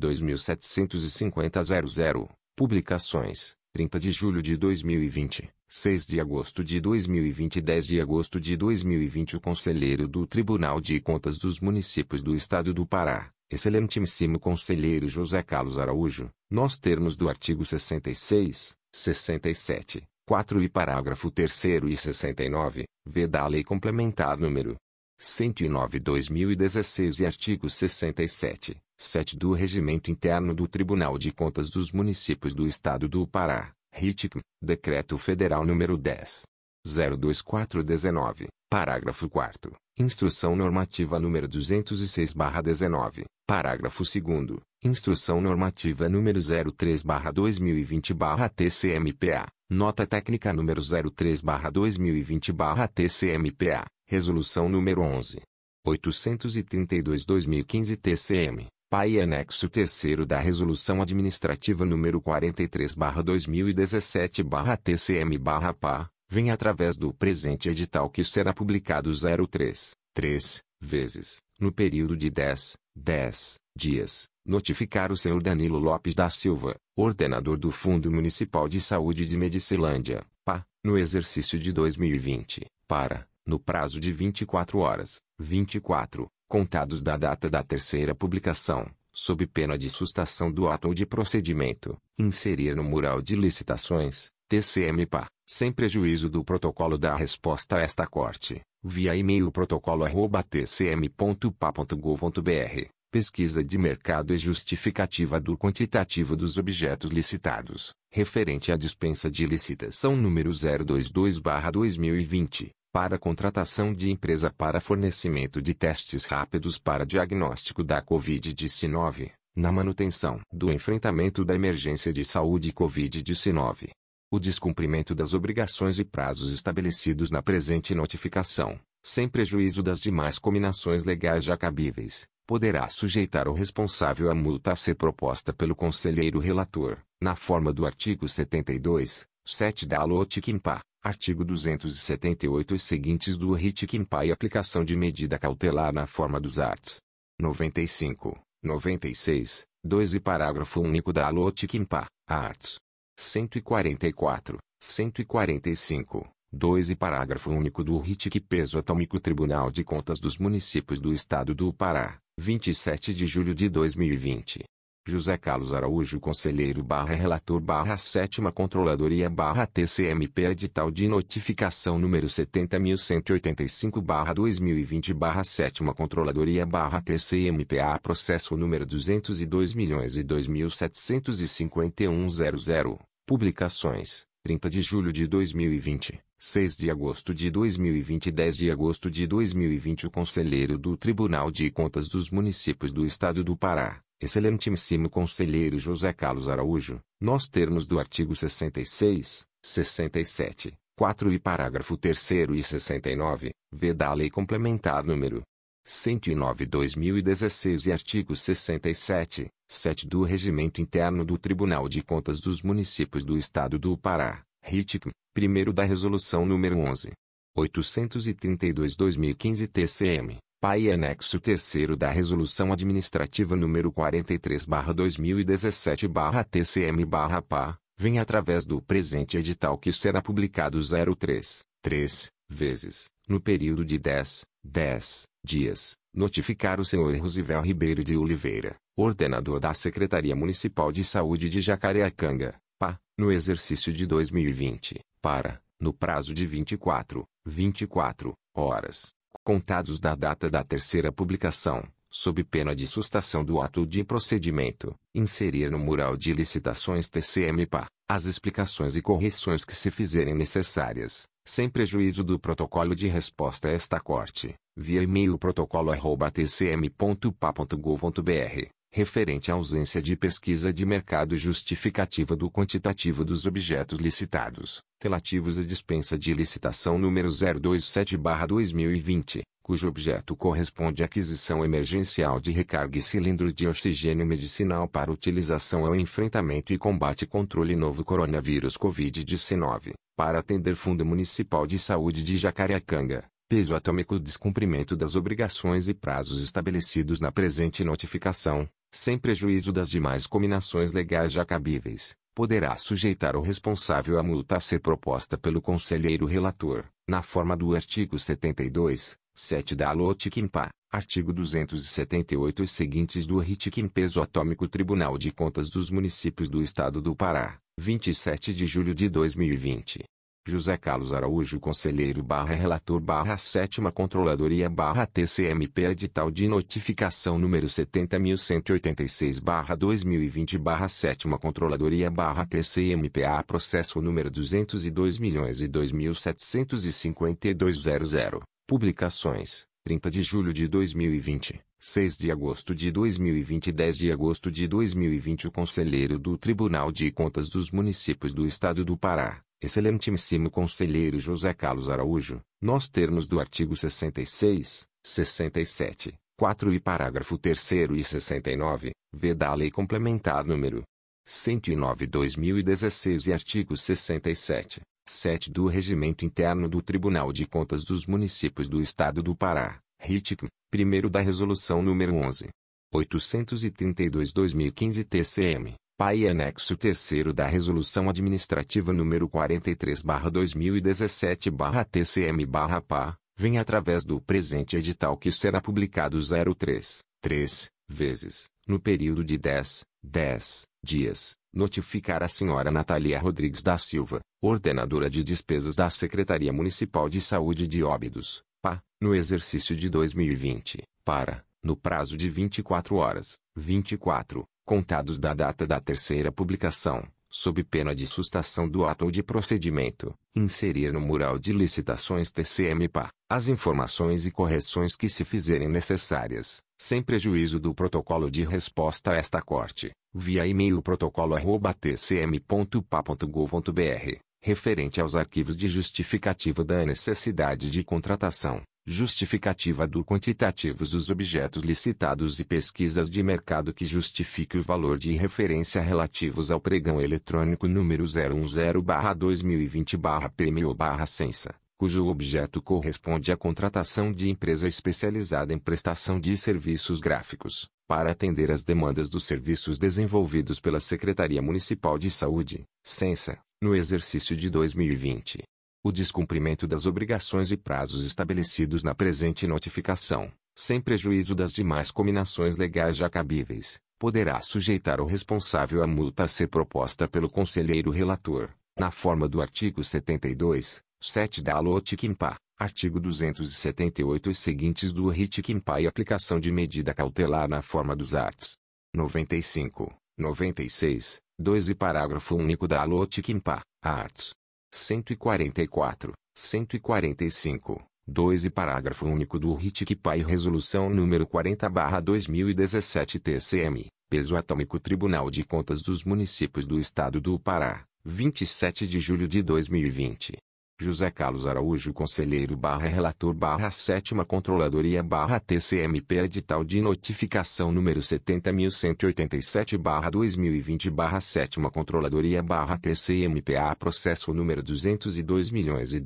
Publicações, 30 de julho de 2020, 6 de agosto de 2020 e 10 de agosto de 2020 O Conselheiro do Tribunal de Contas dos Municípios do Estado do Pará, Excelentíssimo Conselheiro José Carlos Araújo, nos termos do artigo 66, 67, 4 e parágrafo 3 e 69, v da Lei Complementar número 109/2016 e artigo 67, 7 do Regimento Interno do Tribunal de Contas dos Municípios do Estado do Pará, RITCM, Decreto Federal número 10. 02419, parágrafo 4 Instrução Normativa número 206/19, parágrafo 2 Instrução Normativa número 03/2020/TCMPA, Nota técnica número 03/2020/TCMPA, resolução número 11 832/2015 TCM, PAI anexo 3 da resolução administrativa número 43/2017/TCM/PA, vem através do presente edital que será publicado 03 3 vezes, no período de 10 10 dias, notificar o senhor Danilo Lopes da Silva, ordenador do Fundo Municipal de Saúde de Medicilândia, PA, no exercício de 2020, para, no prazo de 24 horas, 24, contados da data da terceira publicação, sob pena de sustação do ato ou de procedimento, inserir no mural de licitações, TCM-PA, sem prejuízo do protocolo da resposta a esta corte, via e-mail protocolo@tcm.pa.gov.br pesquisa de mercado e justificativa do quantitativo dos objetos licitados, referente à dispensa de licitação número 022/2020, para contratação de empresa para fornecimento de testes rápidos para diagnóstico da COVID-19, na manutenção do enfrentamento da emergência de saúde COVID-19. O descumprimento das obrigações e prazos estabelecidos na presente notificação, sem prejuízo das demais combinações legais já cabíveis, poderá sujeitar o responsável à multa a ser proposta pelo conselheiro relator, na forma do artigo 72, 7 da LOTICIMPA, artigo 278 e seguintes do RITICIMPA e aplicação de medida cautelar na forma dos arts. 95, 96, 2 e parágrafo único da LOTICIMPA, arts. 144, 145, 2 e parágrafo único do RITIC Peso Atômico Tribunal de Contas dos Municípios do Estado do Pará, 27 de julho de 2020. José Carlos Araújo Conselheiro barra Relator barra Sétima Controladoria barra TCMP Edital de Notificação número 70.185 barra 2020 barra Sétima Controladoria barra TCMPA Processo número 202 milhões e 2.751.00 Publicações 30 de julho de 2020 6 de agosto de 2020 e 10 de agosto de 2020 O Conselheiro do Tribunal de Contas dos Municípios do Estado do Pará, Excelentíssimo Conselheiro José Carlos Araújo, nos termos do artigo 66, 67, 4 e parágrafo 3 e 69, v da Lei Complementar número 109/2016 e artigo 67, 7 do Regimento Interno do Tribunal de Contas dos Municípios do Estado do Pará, RITIC, primeiro da Resolução nº 11. 832-2015 TCM, PAI e anexo terceiro da Resolução Administrativa nº 43-2017-TCM-PA, vem através do presente edital que será publicado 03, 3, vezes, no período de 10, 10 dias, notificar o senhor Rosivel Ribeiro de Oliveira, ordenador da Secretaria Municipal de Saúde de Jacareacanga, PA, no exercício de 2020, para, no prazo de 24, 24 horas, contados da data da terceira publicação, sob pena de sustação do ato de procedimento, inserir no mural de licitações TCM-PA, as explicações e correções que se fizerem necessárias, sem prejuízo do protocolo de resposta a esta corte, via e-mail protocolo@tcm.pa.gov.br referente à ausência de pesquisa de mercado justificativa do quantitativo dos objetos licitados, relativos à dispensa de licitação número 027/2020, cujo objeto corresponde à aquisição emergencial de recarga e cilindro de oxigênio medicinal para utilização ao enfrentamento e combate controle novo coronavírus COVID-19, para atender Fundo Municipal de Saúde de Jacareacanga. Peso atômico descumprimento das obrigações e prazos estabelecidos na presente notificação, sem prejuízo das demais combinações legais já cabíveis, poderá sujeitar o responsável à multa a ser proposta pelo conselheiro relator, na forma do artigo 72, 7 da LOTICIMPA, artigo 278 e seguintes do RITICIM Peso Atômico Tribunal de Contas dos Municípios do Estado do Pará, 27 de julho de 2020. José Carlos Araújo Conselheiro barra Relator barra Sétima Controladoria barra TCMP Edital de Notificação número 70.186 barra 2020 barra Sétima Controladoria barra TCMPA Processo número 202 milhões e 2.752.00 Publicações 30 de julho de 2020 6 de agosto de 2020 e 10 de agosto de 2020 O Conselheiro do Tribunal de Contas dos Municípios do Estado do Pará Excelentíssimo Conselheiro José Carlos Araújo, nós termos do artigo 66, 67, 4 e parágrafo 3 e 69, v da Lei Complementar número 109/2016 e artigo 67, 7 do Regimento Interno do Tribunal de Contas dos Municípios do Estado do Pará, RITIC, primeiro da Resolução número 11. 832-2015 TCM, PAI anexo 3 da Resolução Administrativa número 43-2017-TCM-PA, vem através do presente edital que será publicado 03, 3, vezes, no período de 10, 10 dias, notificar a senhora Natalia Rodrigues da Silva, ordenadora de despesas da Secretaria Municipal de Saúde de Óbidos, PA, no exercício de 2020, para, no prazo de 24 horas, 24, contados da data da terceira publicação, sob pena de sustação do ato ou de procedimento, inserir no mural de licitações TCM-PA, as informações e correções que se fizerem necessárias, sem prejuízo do protocolo de resposta a esta corte, via e-mail protocolo@tcm.pa.gov.br, referente aos arquivos de justificativa da necessidade de contratação, justificativa do quantitativos dos objetos licitados e pesquisas de mercado que justifique o valor de referência relativos ao pregão eletrônico número 010/2020/PMO/Sensa, cujo objeto corresponde à contratação de empresa especializada em prestação de serviços gráficos, para atender às demandas dos serviços desenvolvidos pela Secretaria Municipal de Saúde, Sensa, no exercício de 2020 o descumprimento das obrigações e prazos estabelecidos na presente notificação, sem prejuízo das demais cominações legais já cabíveis, poderá sujeitar o responsável à multa a ser proposta pelo conselheiro relator, na forma do artigo 72, 7 da LOTICIMPA, artigo 278 e seguintes do RITICIMPA e aplicação de medida cautelar na forma dos arts. 95, 96, 2 e parágrafo único da LOTICIMPA, arts. 144, 145, 2 e parágrafo único do RITIC-PAI Resolução número 40-2017 TCM, Peso Atômico Tribunal de Contas dos Municípios do Estado do Pará, 27 de julho de 2020. José Carlos Araújo Conselheiro barra Relator barra Sétima Controladoria barra TCMP Edital de Notificação número 70.187 barra 2020 barra Sétima Controladoria barra TCMPA Processo número 202 milhões e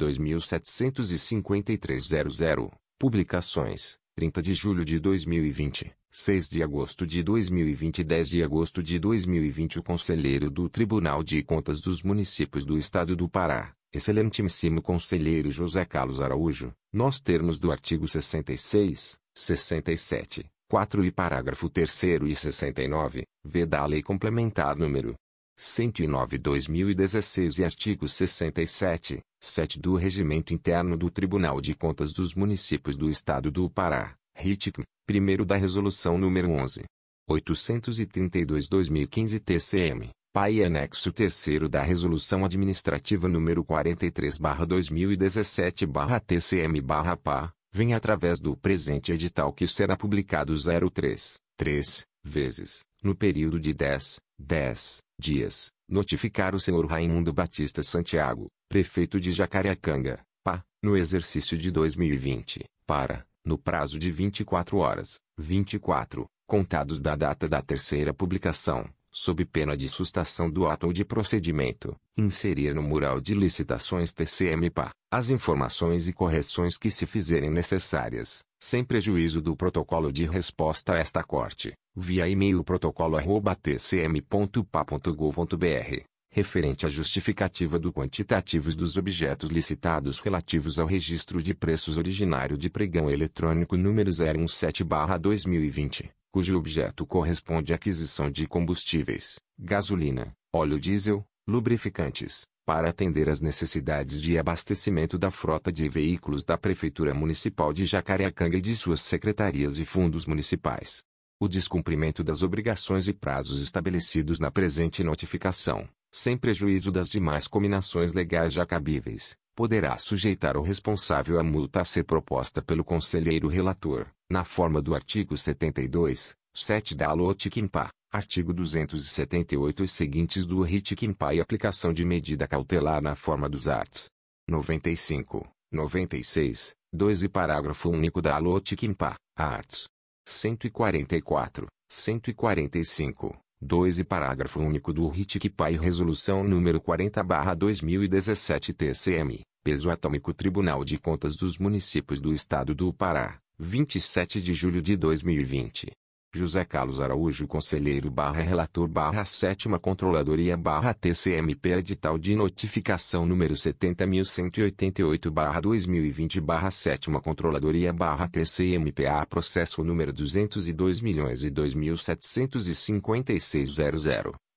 Publicações 30 de julho de 2020 6 de agosto de 2020 e 10 de agosto de 2020 O Conselheiro do Tribunal de Contas dos Municípios do Estado do Pará Excelentíssimo Conselheiro José Carlos Araújo, nós termos do artigo 66, 67, 4 e parágrafo 3 e 69, v da Lei Complementar número 109/2016 e artigo 67, 7 do Regimento Interno do Tribunal de Contas dos Municípios do Estado do Pará, RITIC, primeiro da Resolução número 11. 832/2015 TCM PAI anexo 3 da Resolução Administrativa número 43/2017/TCM/PA, vem através do presente edital que será publicado 03, 3 vezes, no período de 10, 10 dias, notificar o senhor Raimundo Batista Santiago, prefeito de Jacareacanga, PA, no exercício de 2020, para, no prazo de 24 horas, 24, contados da data da terceira publicação, sob pena de sustação do ato ou de procedimento, inserir no mural de licitações TCM-PA, as informações e correções que se fizerem necessárias, sem prejuízo do protocolo de resposta a esta corte, via e-mail protocolo@tcm.pa.gov.br, referente à justificativa do quantitativos dos objetos licitados relativos ao registro de preços originário de pregão eletrônico número 017/2020 cujo objeto corresponde à aquisição de combustíveis, gasolina, óleo diesel, lubrificantes, para atender às necessidades de abastecimento da frota de veículos da Prefeitura Municipal de Jacareacanga e de suas secretarias e fundos municipais. O descumprimento das obrigações e prazos estabelecidos na presente notificação, sem prejuízo das demais cominações legais já cabíveis, poderá sujeitar o responsável à multa a ser proposta pelo conselheiro relator, na forma do artigo 72, 7 da LOTICIMPA, artigo 278 e seguintes do RIT-CMPA e aplicação de medida cautelar na forma dos arts. 95, 96, 2 e parágrafo único da LOT-CMPA, arts. 144, 145, 2 e parágrafo único do RIT-CMPA e resolução número 40/2017 TCM, peso atômico Tribunal de Contas dos Municípios do Estado do Pará, 27 de julho de 2020. José Carlos Araújo Conselheiro barra Relator barra Sétima Controladoria barra TCMP Edital de Notificação número 70.188 barra 2020 barra Sétima Controladoria barra TCMPA Processo número 202 milhões e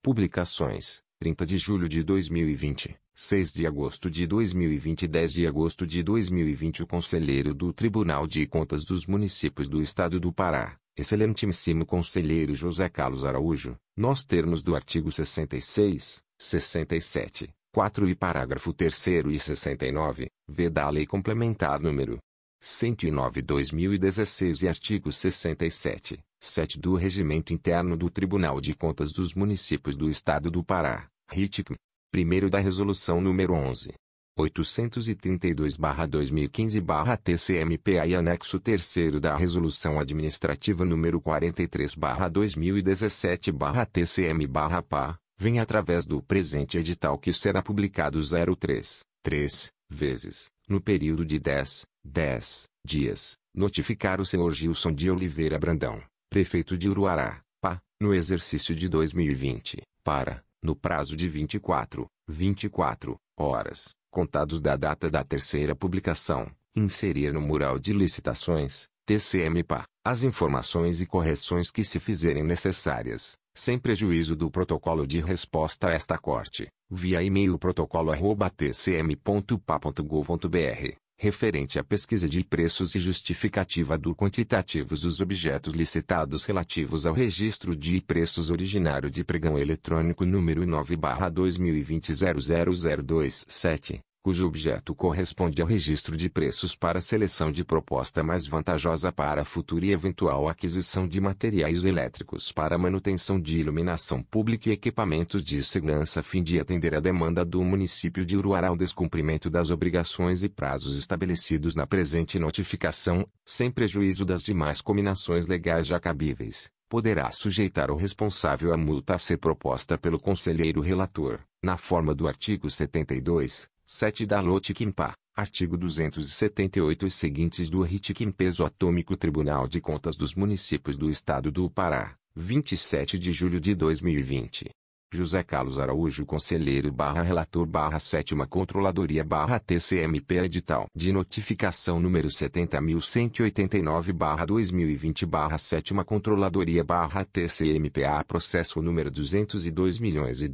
Publicações 30 de julho de 2020 6 de agosto de 2020 e 10 de agosto de 2020 O Conselheiro do Tribunal de Contas dos Municípios do Estado do Pará Excelentíssimo Conselheiro José Carlos Araújo, nos termos do artigo 66, 67, 4 e parágrafo 3 e 69, v da Lei Complementar número 109/2016 e artigo 67, 7 do Regimento Interno do Tribunal de Contas dos Municípios do Estado do Pará, RITIC, primeiro da Resolução número 11, 832-2015-TCMPA e anexo 3 da Resolução Administrativa número 43-2017-TCM-PA, vem através do presente edital que será publicado 03, 3, vezes, no período de 10, 10 dias, notificar o senhor Gilson de Oliveira Brandão, prefeito de Uruará, PA, no exercício de 2020, para, no prazo de 24, 24 horas, contados da data da terceira publicação, inserir no mural de licitações, TCMPA, as informações e correções que se fizerem necessárias, sem prejuízo do protocolo de resposta a esta corte, via e-mail protocolo@tcm.pa.gov.br, referente à pesquisa de preços e justificativa do quantitativos dos objetos licitados relativos ao registro de preços originário de pregão eletrônico número 9/2020 cujo objeto corresponde ao registro de preços para seleção de proposta mais vantajosa para a futura e eventual aquisição de materiais elétricos para manutenção de iluminação pública e equipamentos de segurança a fim de atender a demanda do município de Uruará ao descumprimento das obrigações e prazos estabelecidos na presente notificação, sem prejuízo das demais combinações legais já cabíveis poderá sujeitar o responsável à multa a ser proposta pelo conselheiro relator, na forma do artigo 72, 7 da Lotiquimpa, artigo 278 e seguintes do RITICIM Peso Atômico Tribunal de Contas dos Municípios do Estado do Pará, 27 de julho de 2020. José Carlos Araújo Conselheiro barra Relator barra Sétima Controladoria barra TCMP Edital de Notificação número 70.189 barra 2020 barra Sétima Controladoria barra TCMPA Processo número 202 milhões e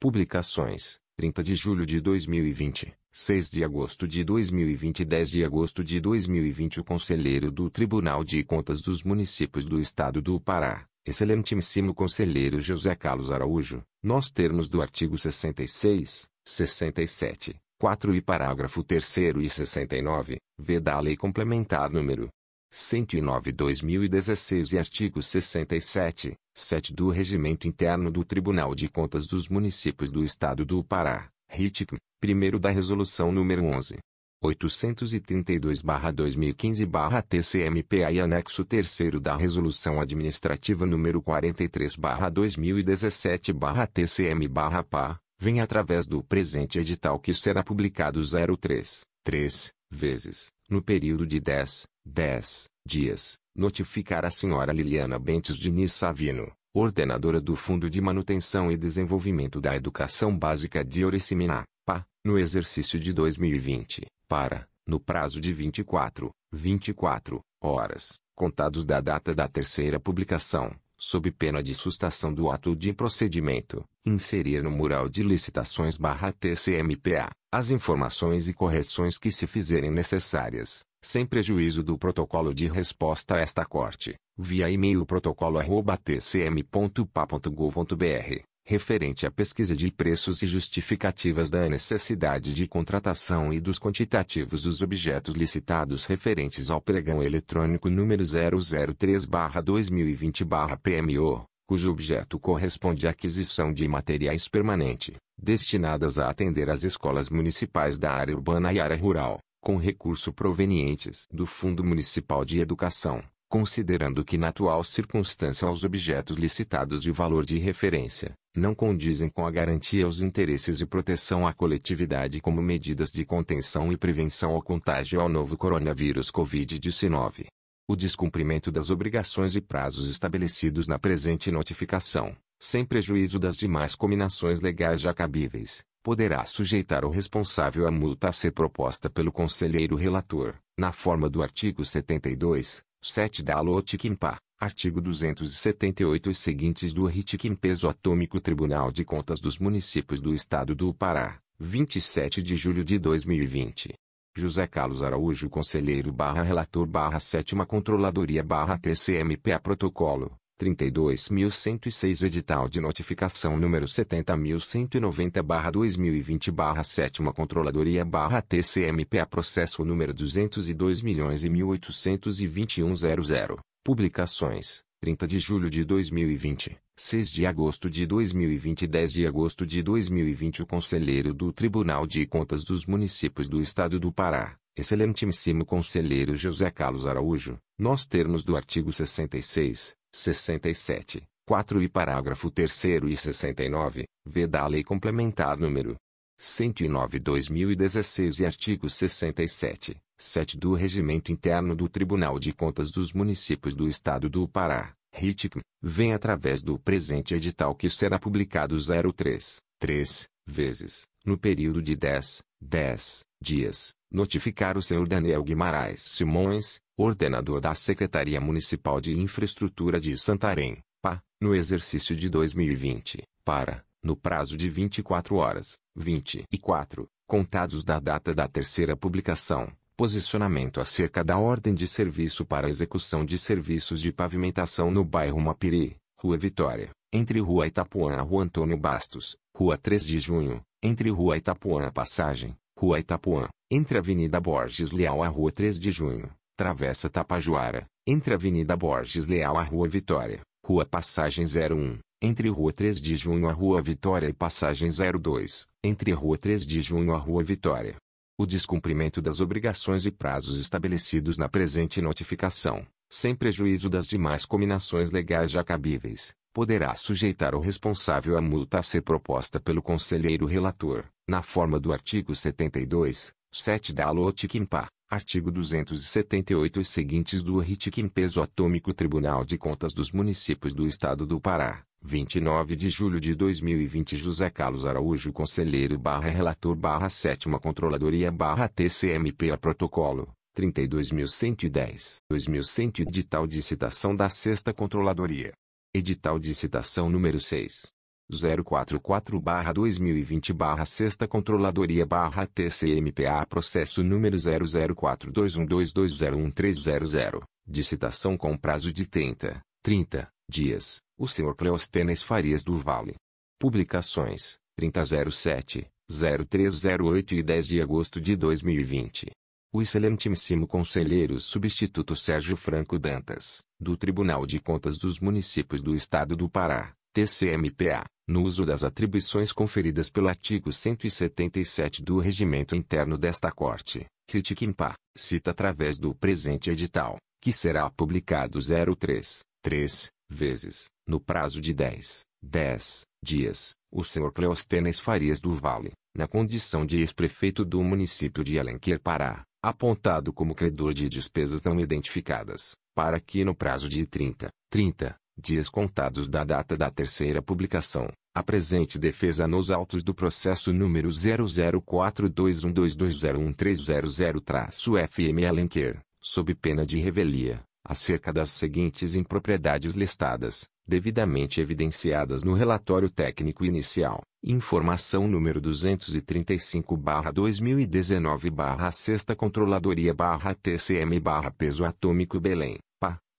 Publicações: 30 de julho de 2020, 6 de agosto de 2020 e 10 de agosto de 2020 O Conselheiro do Tribunal de Contas dos Municípios do Estado do Pará, Excelentíssimo Conselheiro José Carlos Araújo, nos termos do artigo 66, 67, 4 e parágrafo 3 e 69, v da Lei Complementar número 109/2016 e artigo 67, 7 do Regimento Interno do Tribunal de Contas dos Municípios do Estado do Pará, RITIC, primeiro da Resolução número 11. 832-2015-TCMPA e anexo 3 da Resolução Administrativa número 43-2017-TCM-PA, vem através do presente edital que será publicado 03, 3, vezes, no período de 10, 10 dias, notificar a senhora Liliana Bentes Diniz Savino, ordenadora do Fundo de Manutenção e Desenvolvimento da Educação Básica de Oriciminá, PA, no exercício de 2020, para, no prazo de 24, 24 horas, contados da data da terceira publicação, sob pena de sustação do ato de procedimento, inserir no mural de licitações barra TCMPA, as informações e correções que se fizerem necessárias, sem prejuízo do protocolo de resposta a esta corte, via e-mail protocolo@tcm.pa.gov.br, referente à pesquisa de preços e justificativas da necessidade de contratação e dos quantitativos dos objetos licitados referentes ao pregão eletrônico número 003-2020-PMO, cujo objeto corresponde à aquisição de materiais permanente, destinadas a atender as escolas municipais da área urbana e área rural, com recurso provenientes do Fundo Municipal de Educação, considerando que na atual circunstância os objetos licitados e o valor de referência, não condizem com a garantia aos interesses de proteção à coletividade como medidas de contenção e prevenção ao contágio ao novo coronavírus Covid-19 o descumprimento das obrigações e prazos estabelecidos na presente notificação, sem prejuízo das demais combinações legais já cabíveis, poderá sujeitar o responsável à multa a ser proposta pelo conselheiro relator, na forma do artigo 72, 7 da Alotikimpa, artigo 278 e seguintes do RITIC peso atômico Tribunal de Contas dos Municípios do Estado do Pará, 27 de julho de 2020. José Carlos Araújo Conselheiro barra Relator barra Sétima Controladoria barra TCMPA Protocolo, 32.106 Edital de Notificação número 70.190 barra 2020 barra Sétima Controladoria barra TCMPA Processo número 202 milhões e 182100, Publicações 30 de julho de 2020, 6 de agosto de 2020 e 10 de agosto de 2020 O Conselheiro do Tribunal de Contas dos Municípios do Estado do Pará, Excelentíssimo Conselheiro José Carlos Araújo, nos termos do artigo 66, 67, 4 e parágrafo 3 e 69, v da Lei Complementar número 109/2016 e artigo 67, 7 do Regimento Interno do Tribunal de Contas dos Municípios do Estado do Pará, RITICM, vem através do presente edital que será publicado 03, 3, vezes, no período de 10, 10 dias, notificar o senhor Daniel Guimarães Simões, ordenador da Secretaria Municipal de Infraestrutura de Santarém, PA, no exercício de 2020, para, no prazo de 24 horas, 24, contados da data da terceira publicação, Posicionamento acerca da ordem de serviço para execução de serviços de pavimentação no bairro Mapiri, Rua Vitória, entre Rua Itapuã a Rua Antônio Bastos, Rua 3 de Junho, entre Rua Itapuã a Passagem, Rua Itapuã, entre Avenida Borges Leal a Rua 3 de Junho, Travessa Tapajoara, entre Avenida Borges Leal a Rua Vitória, Rua Passagem 01, entre Rua 3 de Junho a Rua Vitória e Passagem 02, entre Rua 3 de Junho a Rua Vitória, o descumprimento das obrigações e prazos estabelecidos na presente notificação, sem prejuízo das demais combinações legais já cabíveis, poderá sujeitar o responsável à multa a ser proposta pelo conselheiro relator, na forma do artigo 72, 7 da Alotikimpa, artigo 278 e seguintes do RITIC peso atômico Tribunal de Contas dos Municípios do Estado do Pará, 29 de julho de 2020 José Carlos Araújo Conselheiro barra Relator barra Sétima Controladoria barra TCMP a Protocolo 32.110 2100 Edital de citação da Sexta Controladoria. Edital de citação número 6 044 barra 2020 barra Sexta Controladoria barra TCMPA Processo número 004212201300 de citação com prazo de 30, 30 dias o Sr. Cleosthenes Farias do Vale. Publicações: 3007, 0308 e 10 de agosto de 2020. O excelentíssimo conselheiro substituto Sérgio Franco Dantas, do Tribunal de Contas dos Municípios do Estado do Pará, TCMPA, no uso das atribuições conferidas pelo artigo 177 do Regimento Interno desta Corte, Critiquimpa, cita através do presente edital, que será publicado 03, 3, vezes, no prazo de 10, 10 dias, o Sr. Cleosthenes Farias do Vale, na condição de ex-prefeito do município de Alenquer Pará, apontado como credor de despesas não identificadas, para que no prazo de 30, 30 dias contados da data da terceira publicação, apresente defesa nos autos do processo número 0042122011300-FM Alenquer, sob pena de revelia, acerca das seguintes impropriedades listadas, devidamente evidenciadas no relatório técnico inicial. Informação número 235/2019 Sexta Controladoria TCM Peso Atômico Belém,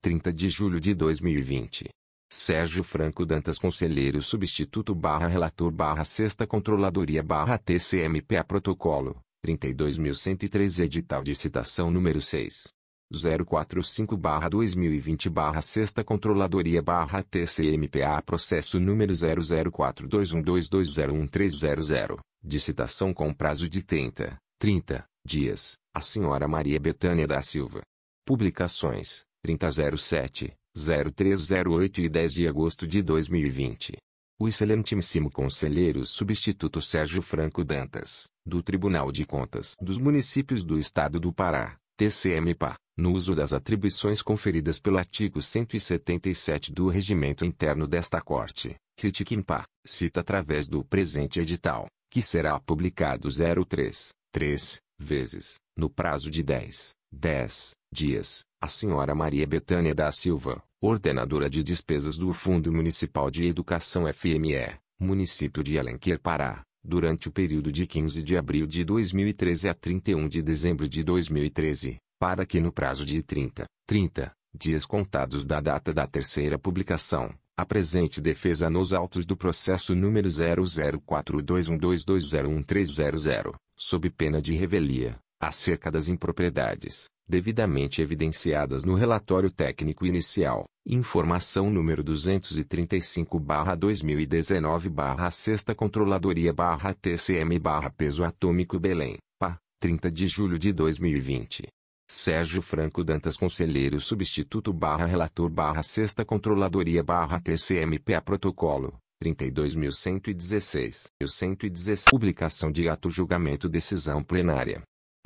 30 de julho de 2020. Sérgio Franco Dantas Conselheiro Substituto barra Relator barra Sexta Controladoria barra TCMPA Protocolo, 32.103 Edital de Citação número 6. 045 barra 2020 barra Sexta Controladoria barra TCMPA Processo número 004212201300, de citação com prazo de 30, 30 dias, a senhora Maria Betânia da Silva. Publicações, 3007, 0308 e 10 de agosto de 2020. O excelentíssimo conselheiro substituto Sérgio Franco Dantas, do Tribunal de Contas dos Municípios do Estado do Pará, TCMPA, no uso das atribuições conferidas pelo artigo 177 do Regimento Interno desta Corte, Critiquimpa, cita através do presente edital, que será publicado 03, 3, vezes, no prazo de 10, 10 dias, a senhora Maria Betânia da Silva, ordenadora de despesas do Fundo Municipal de Educação FME, município de Alenquer Pará, durante o período de 15 de abril de 2013 a 31 de dezembro de 2013, para que no prazo de 30, 30 dias contados da data da terceira publicação, apresente defesa nos autos do processo número 004212201300, sob pena de revelia, acerca das impropriedades, devidamente evidenciadas no relatório técnico inicial, informação número 235/2019/Sexta Controladoria/TCM/Peso Atômico Belém, PA, 30 de julho de 2020. Sérgio Franco Dantas Conselheiro Substituto barra Relator barra Sexta Controladoria barra TCMPA Protocolo, 32.116. 116 Publicação de ato julgamento decisão plenária.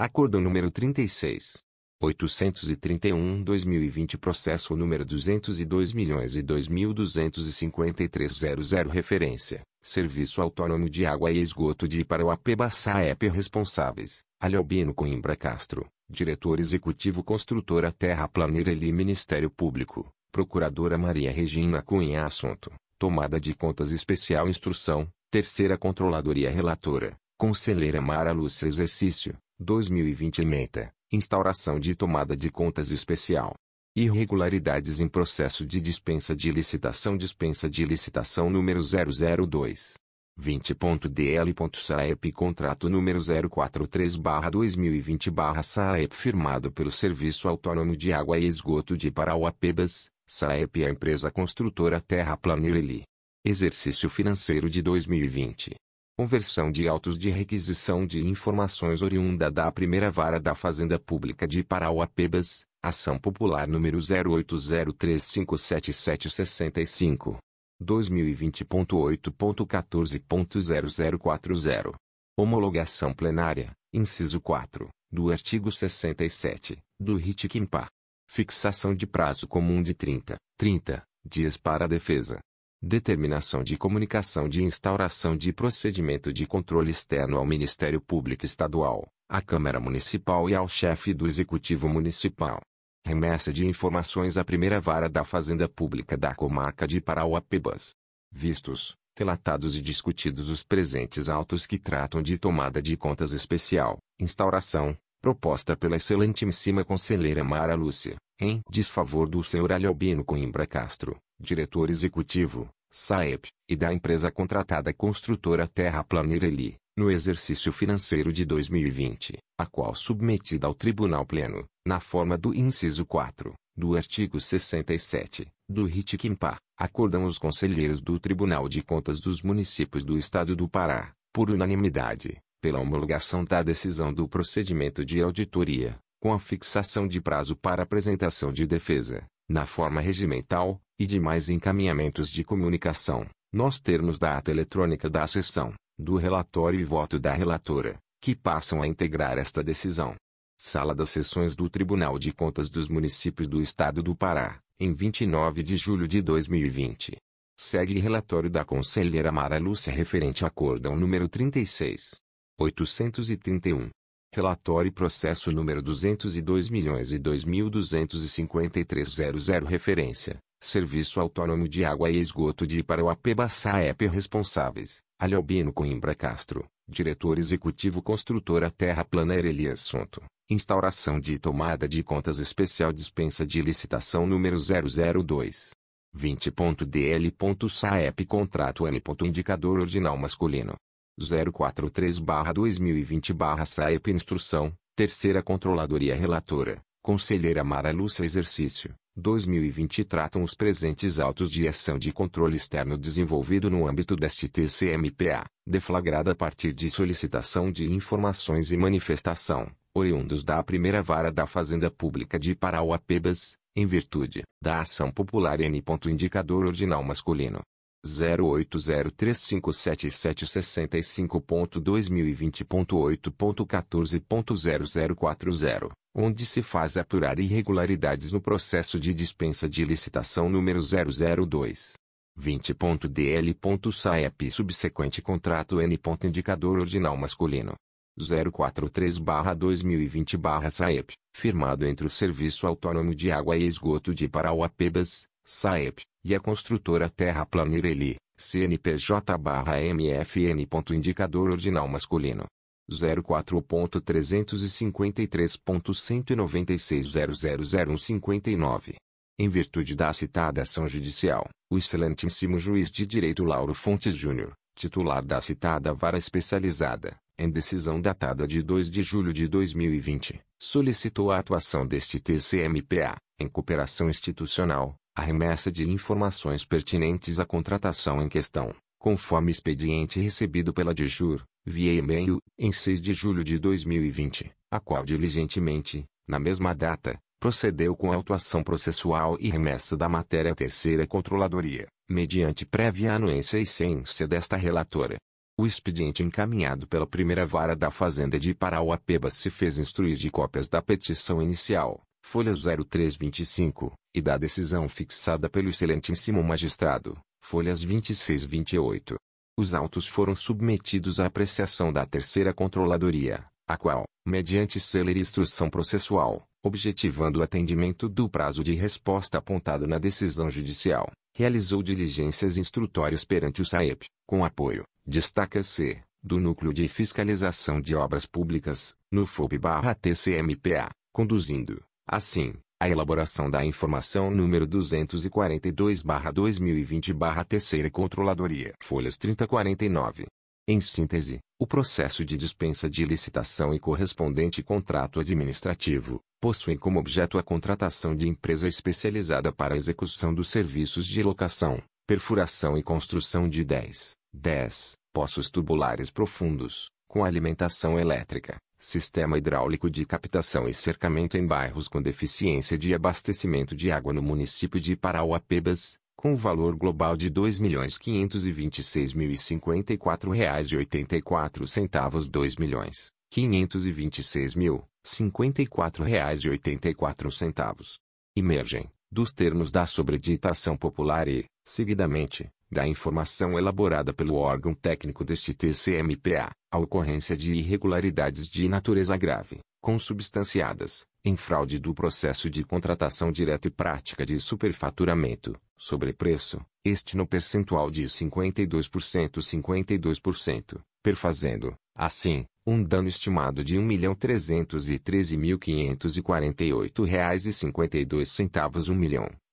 Acordo número 36. 831-2020 Processo número 202.002.253.00 Referência. Serviço Autônomo de Água e Esgoto de Iparauapeba SAEP Responsáveis. Alhobino Coimbra Castro. Diretor Executivo Construtora Terra Planeira e Ministério Público. Procuradora Maria Regina Cunha Assunto. Tomada de Contas Especial Instrução. Terceira Controladoria Relatora. Conselheira Mara Lúcia Exercício 2020 Meta Instauração de tomada de contas especial. Irregularidades em processo de dispensa de licitação Dispensa de licitação número 002. 20.dl.saep Contrato número 043-2020-SAEP firmado pelo Serviço Autônomo de Água e Esgoto de Parauapebas, SAEP e a empresa construtora Terra Planeireli. Exercício financeiro de 2020. Conversão de autos de requisição de informações oriunda da primeira vara da Fazenda Pública de Parauapebas, Ação Popular número 0803577765. 2020.8.14.0040. Homologação plenária, inciso 4, do artigo 67, do RIT Quimpa. Fixação de prazo comum de 30, 30 dias para a defesa, Determinação de comunicação de instauração de procedimento de controle externo ao Ministério Público Estadual, à Câmara Municipal e ao chefe do Executivo Municipal. Remessa de informações à primeira vara da Fazenda Pública da Comarca de Parauapebas. Vistos, relatados e discutidos os presentes autos que tratam de tomada de contas especial, instauração, proposta pela excelentíssima conselheira Mara Lúcia, em desfavor do Sr. Alhobino Coimbra Castro, diretor executivo, SAEP, e da empresa contratada construtora Terra Planeireli, no exercício financeiro de 2020, a qual submetida ao Tribunal Pleno, na forma do inciso 4, do artigo 67, do RIT Quimpa, acordam os conselheiros do Tribunal de Contas dos Municípios do Estado do Pará, por unanimidade, pela homologação da decisão do procedimento de auditoria, com a fixação de prazo para apresentação de defesa, na forma regimental, e demais encaminhamentos de comunicação, nos termos da ata eletrônica da sessão, do relatório e voto da relatora, que passam a integrar esta decisão. Sala das Sessões do Tribunal de Contas dos Municípios do Estado do Pará, em 29 de julho de 2020. Segue relatório da conselheira Mara Lúcia referente a acórdão número 36. 831. Relatório e processo número 202 milhões e referência, Serviço Autônomo de Água e Esgoto de Iparauapeba SAEP responsáveis, Alhobino Coimbra Castro, Diretor Executivo Construtora Terra Plana Ereli Assunto, instauração de tomada de contas especial dispensa de licitação número 002. 20.dl.saep Contrato N. Indicador Ordinal Masculino 043-2020-SAEP Instrução, Terceira Controladoria Relatora, Conselheira Mara Lúcia Exercício, 2020 Tratam os presentes autos de ação de controle externo desenvolvido no âmbito deste TCMPA, deflagrada a partir de solicitação de informações e manifestação, oriundos da primeira vara da Fazenda Pública de Parauapebas, em virtude da ação popular N. Indicador Ordinal Masculino 080357765.2020.8.14.0040, onde se faz apurar irregularidades no processo de dispensa de licitação número 002. 20.dl.saep subsequente contrato N. Indicador ordinal masculino 043-2020-SAEP, firmado entre o Serviço Autônomo de Água e Esgoto de Parauapebas, SAEP, e a construtora Terraplan Ireli, CNPJ/MFN. Indicador ordinal masculino 04.353.196.0000159. Em virtude da citada ação judicial, o excelentíssimo juiz de direito Lauro Fontes Júnior, titular da citada vara especializada, em decisão datada de 2 de julho de 2020, solicitou a atuação deste TCMPA, em cooperação institucional, a remessa de informações pertinentes à contratação em questão, conforme expediente recebido pela DIJUR, via e-mail, em 6 de julho de 2020, a qual diligentemente, na mesma data, procedeu com a autuação processual e remessa da matéria à terceira controladoria, mediante prévia anuência e ciência desta relatora. O expediente encaminhado pela primeira vara da Fazenda de Parauapebas se fez instruir de cópias da petição inicial, folha 0325, e da decisão fixada pelo excelentíssimo magistrado, folhas 26 e 28. Os autos foram submetidos à apreciação da terceira controladoria, a qual, mediante célere instrução processual, objetivando o atendimento do prazo de resposta apontado na decisão judicial, realizou diligências instrutórias perante o SAEP, com apoio, destaca-se, do Núcleo de Fiscalização de Obras Públicas, no FOB-TCMPA, conduzindo, Assim, a elaboração da informação número 242-2020-Terceira Controladoria. Folhas 3049. Em síntese, o processo de dispensa de licitação e correspondente contrato administrativo possuem como objeto a contratação de empresa especializada para a execução dos serviços de locação, perfuração e construção de 10, 10 poços tubulares profundos, com alimentação elétrica, Sistema hidráulico de captação e cercamento em bairros com deficiência de abastecimento de água no município de Parauapebas, com valor global de R$ 2.526.054,84 2 milhões, centavos. Emergem, dos termos da sobreditação popular e, seguidamente, da informação elaborada pelo órgão técnico deste TCMPA, a ocorrência de irregularidades de natureza grave, consubstanciadas, em fraude do processo de contratação direta e prática de superfaturamento, sobrepreço, este no percentual de 52% 52%, perfazendo, assim, um dano estimado de R$ 1.313.548,52 R$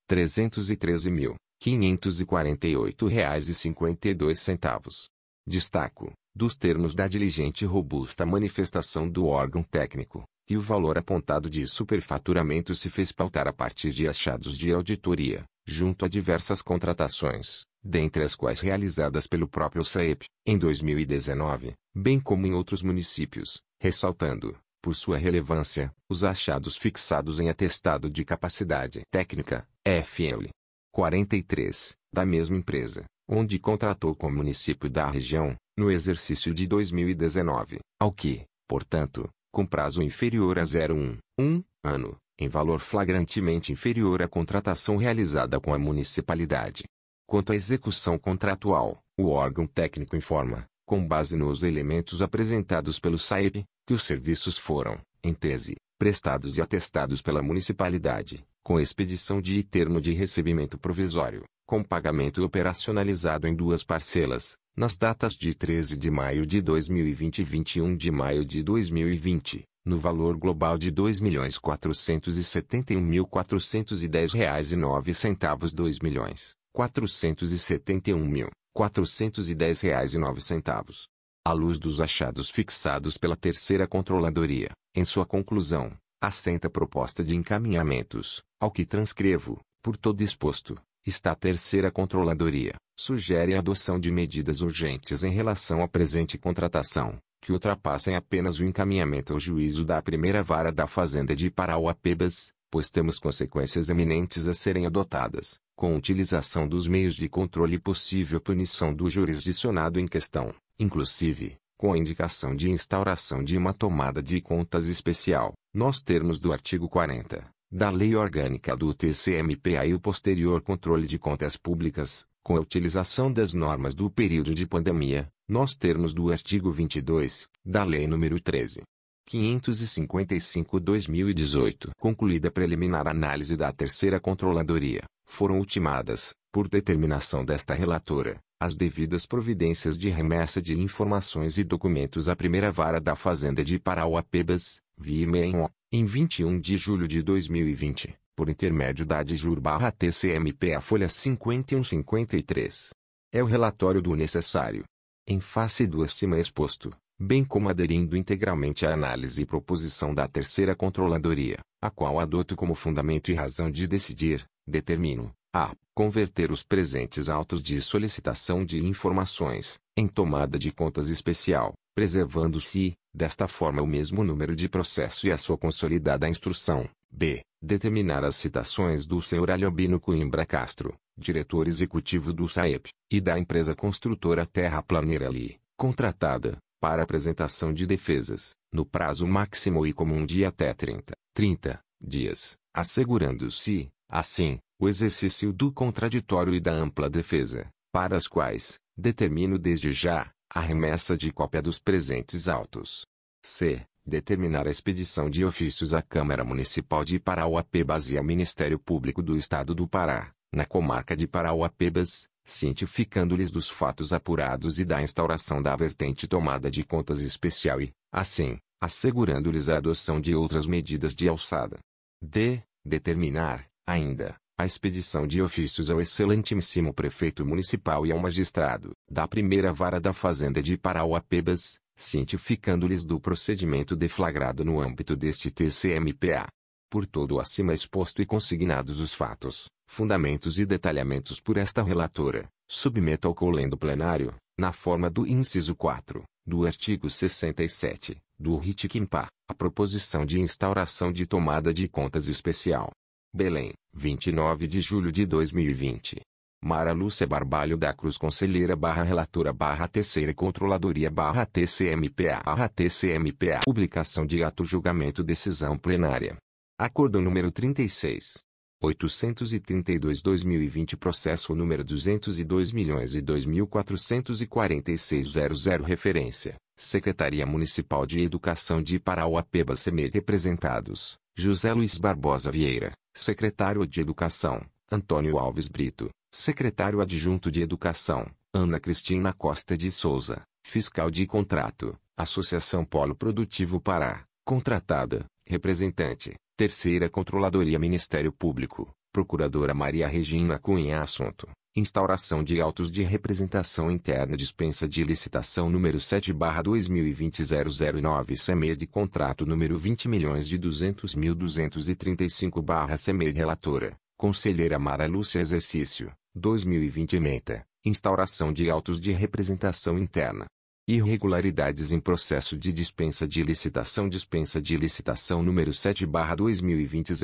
1.313.000. R$ 548,52. Destaco, dos termos da diligente e robusta manifestação do órgão técnico, que o valor apontado de superfaturamento se fez pautar a partir de achados de auditoria, junto a diversas contratações, dentre as quais realizadas pelo próprio SAEP, em 2019, bem como em outros municípios, ressaltando, por sua relevância, os achados fixados em atestado de capacidade técnica, FL, 43, da mesma empresa, onde contratou com o município da região, no exercício de 2019, ao que, portanto, com prazo inferior a 01, 1 ano, em valor flagrantemente inferior à contratação realizada com a municipalidade. Quanto à execução contratual, o órgão técnico informa, com base nos elementos apresentados pelo SAEP, que os serviços foram, em tese, prestados e atestados pela municipalidade, com expedição de termo de recebimento provisório, com pagamento operacionalizado em duas parcelas, nas datas de 13 de maio de 2020 e 21 de maio de 2020, no valor global de R$ 2.471.410,09 R$ 2.471.410,09. À luz dos achados fixados pela terceira controladoria, em sua conclusão, assenta proposta de encaminhamentos, ao que transcrevo, por todo exposto, está a terceira controladoria, sugere a adoção de medidas urgentes em relação à presente contratação, que ultrapassem apenas o encaminhamento ao juízo da primeira vara da Fazenda de Parauapebas, pois temos consequências eminentes a serem adotadas, com utilização dos meios de controle e possível punição do jurisdicionado em questão, inclusive, com a indicação de instauração de uma tomada de contas especial, nos termos do artigo 40 da Lei Orgânica do TCMPA e o posterior controle de contas públicas, com a utilização das normas do período de pandemia, nos termos do artigo 22 da Lei nº 13. 555-2018. Concluída preliminar análise da terceira controladoria, foram ultimadas, por determinação desta relatora, as devidas providências de remessa de informações e documentos à primeira vara da Fazenda de Parauapebas, VIMEM, em 21 de julho de 2020, por intermédio da DJUR-TCMP a folha 5153. É o relatório do necessário. Em face do acima exposto, bem como aderindo integralmente à análise e proposição da terceira controladoria, a qual adoto como fundamento e razão de decidir, determino, a. Converter os presentes autos de solicitação de informações, em tomada de contas especial, preservando-se, desta forma o mesmo número de processo e a sua consolidada instrução. B. Determinar as citações do Sr. Aliobino Coimbra Castro, diretor executivo do SAEP, e da empresa construtora Terra Planeira Ali, contratada, para apresentação de defesas, no prazo máximo e comum de até 30, 30 dias, assegurando-se, assim, o exercício do contraditório e da ampla defesa, para as quais, determino desde já, a remessa de cópia dos presentes autos. C. Determinar a expedição de ofícios à Câmara Municipal de Parauapebas e ao Ministério Público do Estado do Pará, na comarca de Parauapebas, cientificando-lhes dos fatos apurados e da instauração da vertente tomada de contas especial e, assim, assegurando-lhes a adoção de outras medidas de alçada. D. Determinar, ainda, a expedição de ofícios ao excelentíssimo prefeito municipal e ao magistrado da primeira vara da Fazenda de Parauapebas, cientificando-lhes do procedimento deflagrado no âmbito deste TCMPA. Por todo o acima exposto e consignados os fatos, fundamentos e detalhamentos por esta relatora, submeto ao colendo plenário, na forma do inciso 4, do artigo 67, do RIT-QUIMPA, a proposição de instauração de tomada de contas especial, Belém, 29 de julho de 2020. Mara Lúcia Barbalho da Cruz Conselheira barra Relatora barra Terceira Controladoria barra TCMPA barra TCMPA Publicação de ato julgamento decisão plenária. Acordo número 36. 832-2020 Processo número 202 milhões e 2.446.00 Referência Secretaria Municipal de Educação de Parauapeba CEMER Representados José Luiz Barbosa Vieira Secretário de Educação, Antônio Alves Brito. Secretário Adjunto de Educação, Ana Cristina Costa de Souza. Fiscal de Contrato, Associação Polo Produtivo Pará. Contratada, Representante, Terceira Controladoria Ministério Público, Procuradora Maria Regina Cunha Assunto. Instauração de autos de representação interna dispensa de licitação número 7/2020 CME de contrato número 20 milhões de 200 mil 235 CME relatora, Conselheira Mara Lúcia Exercício, 2020 Meta, instauração de autos de representação interna. Irregularidades em processo de dispensa de licitação Dispensa de licitação número 7/2020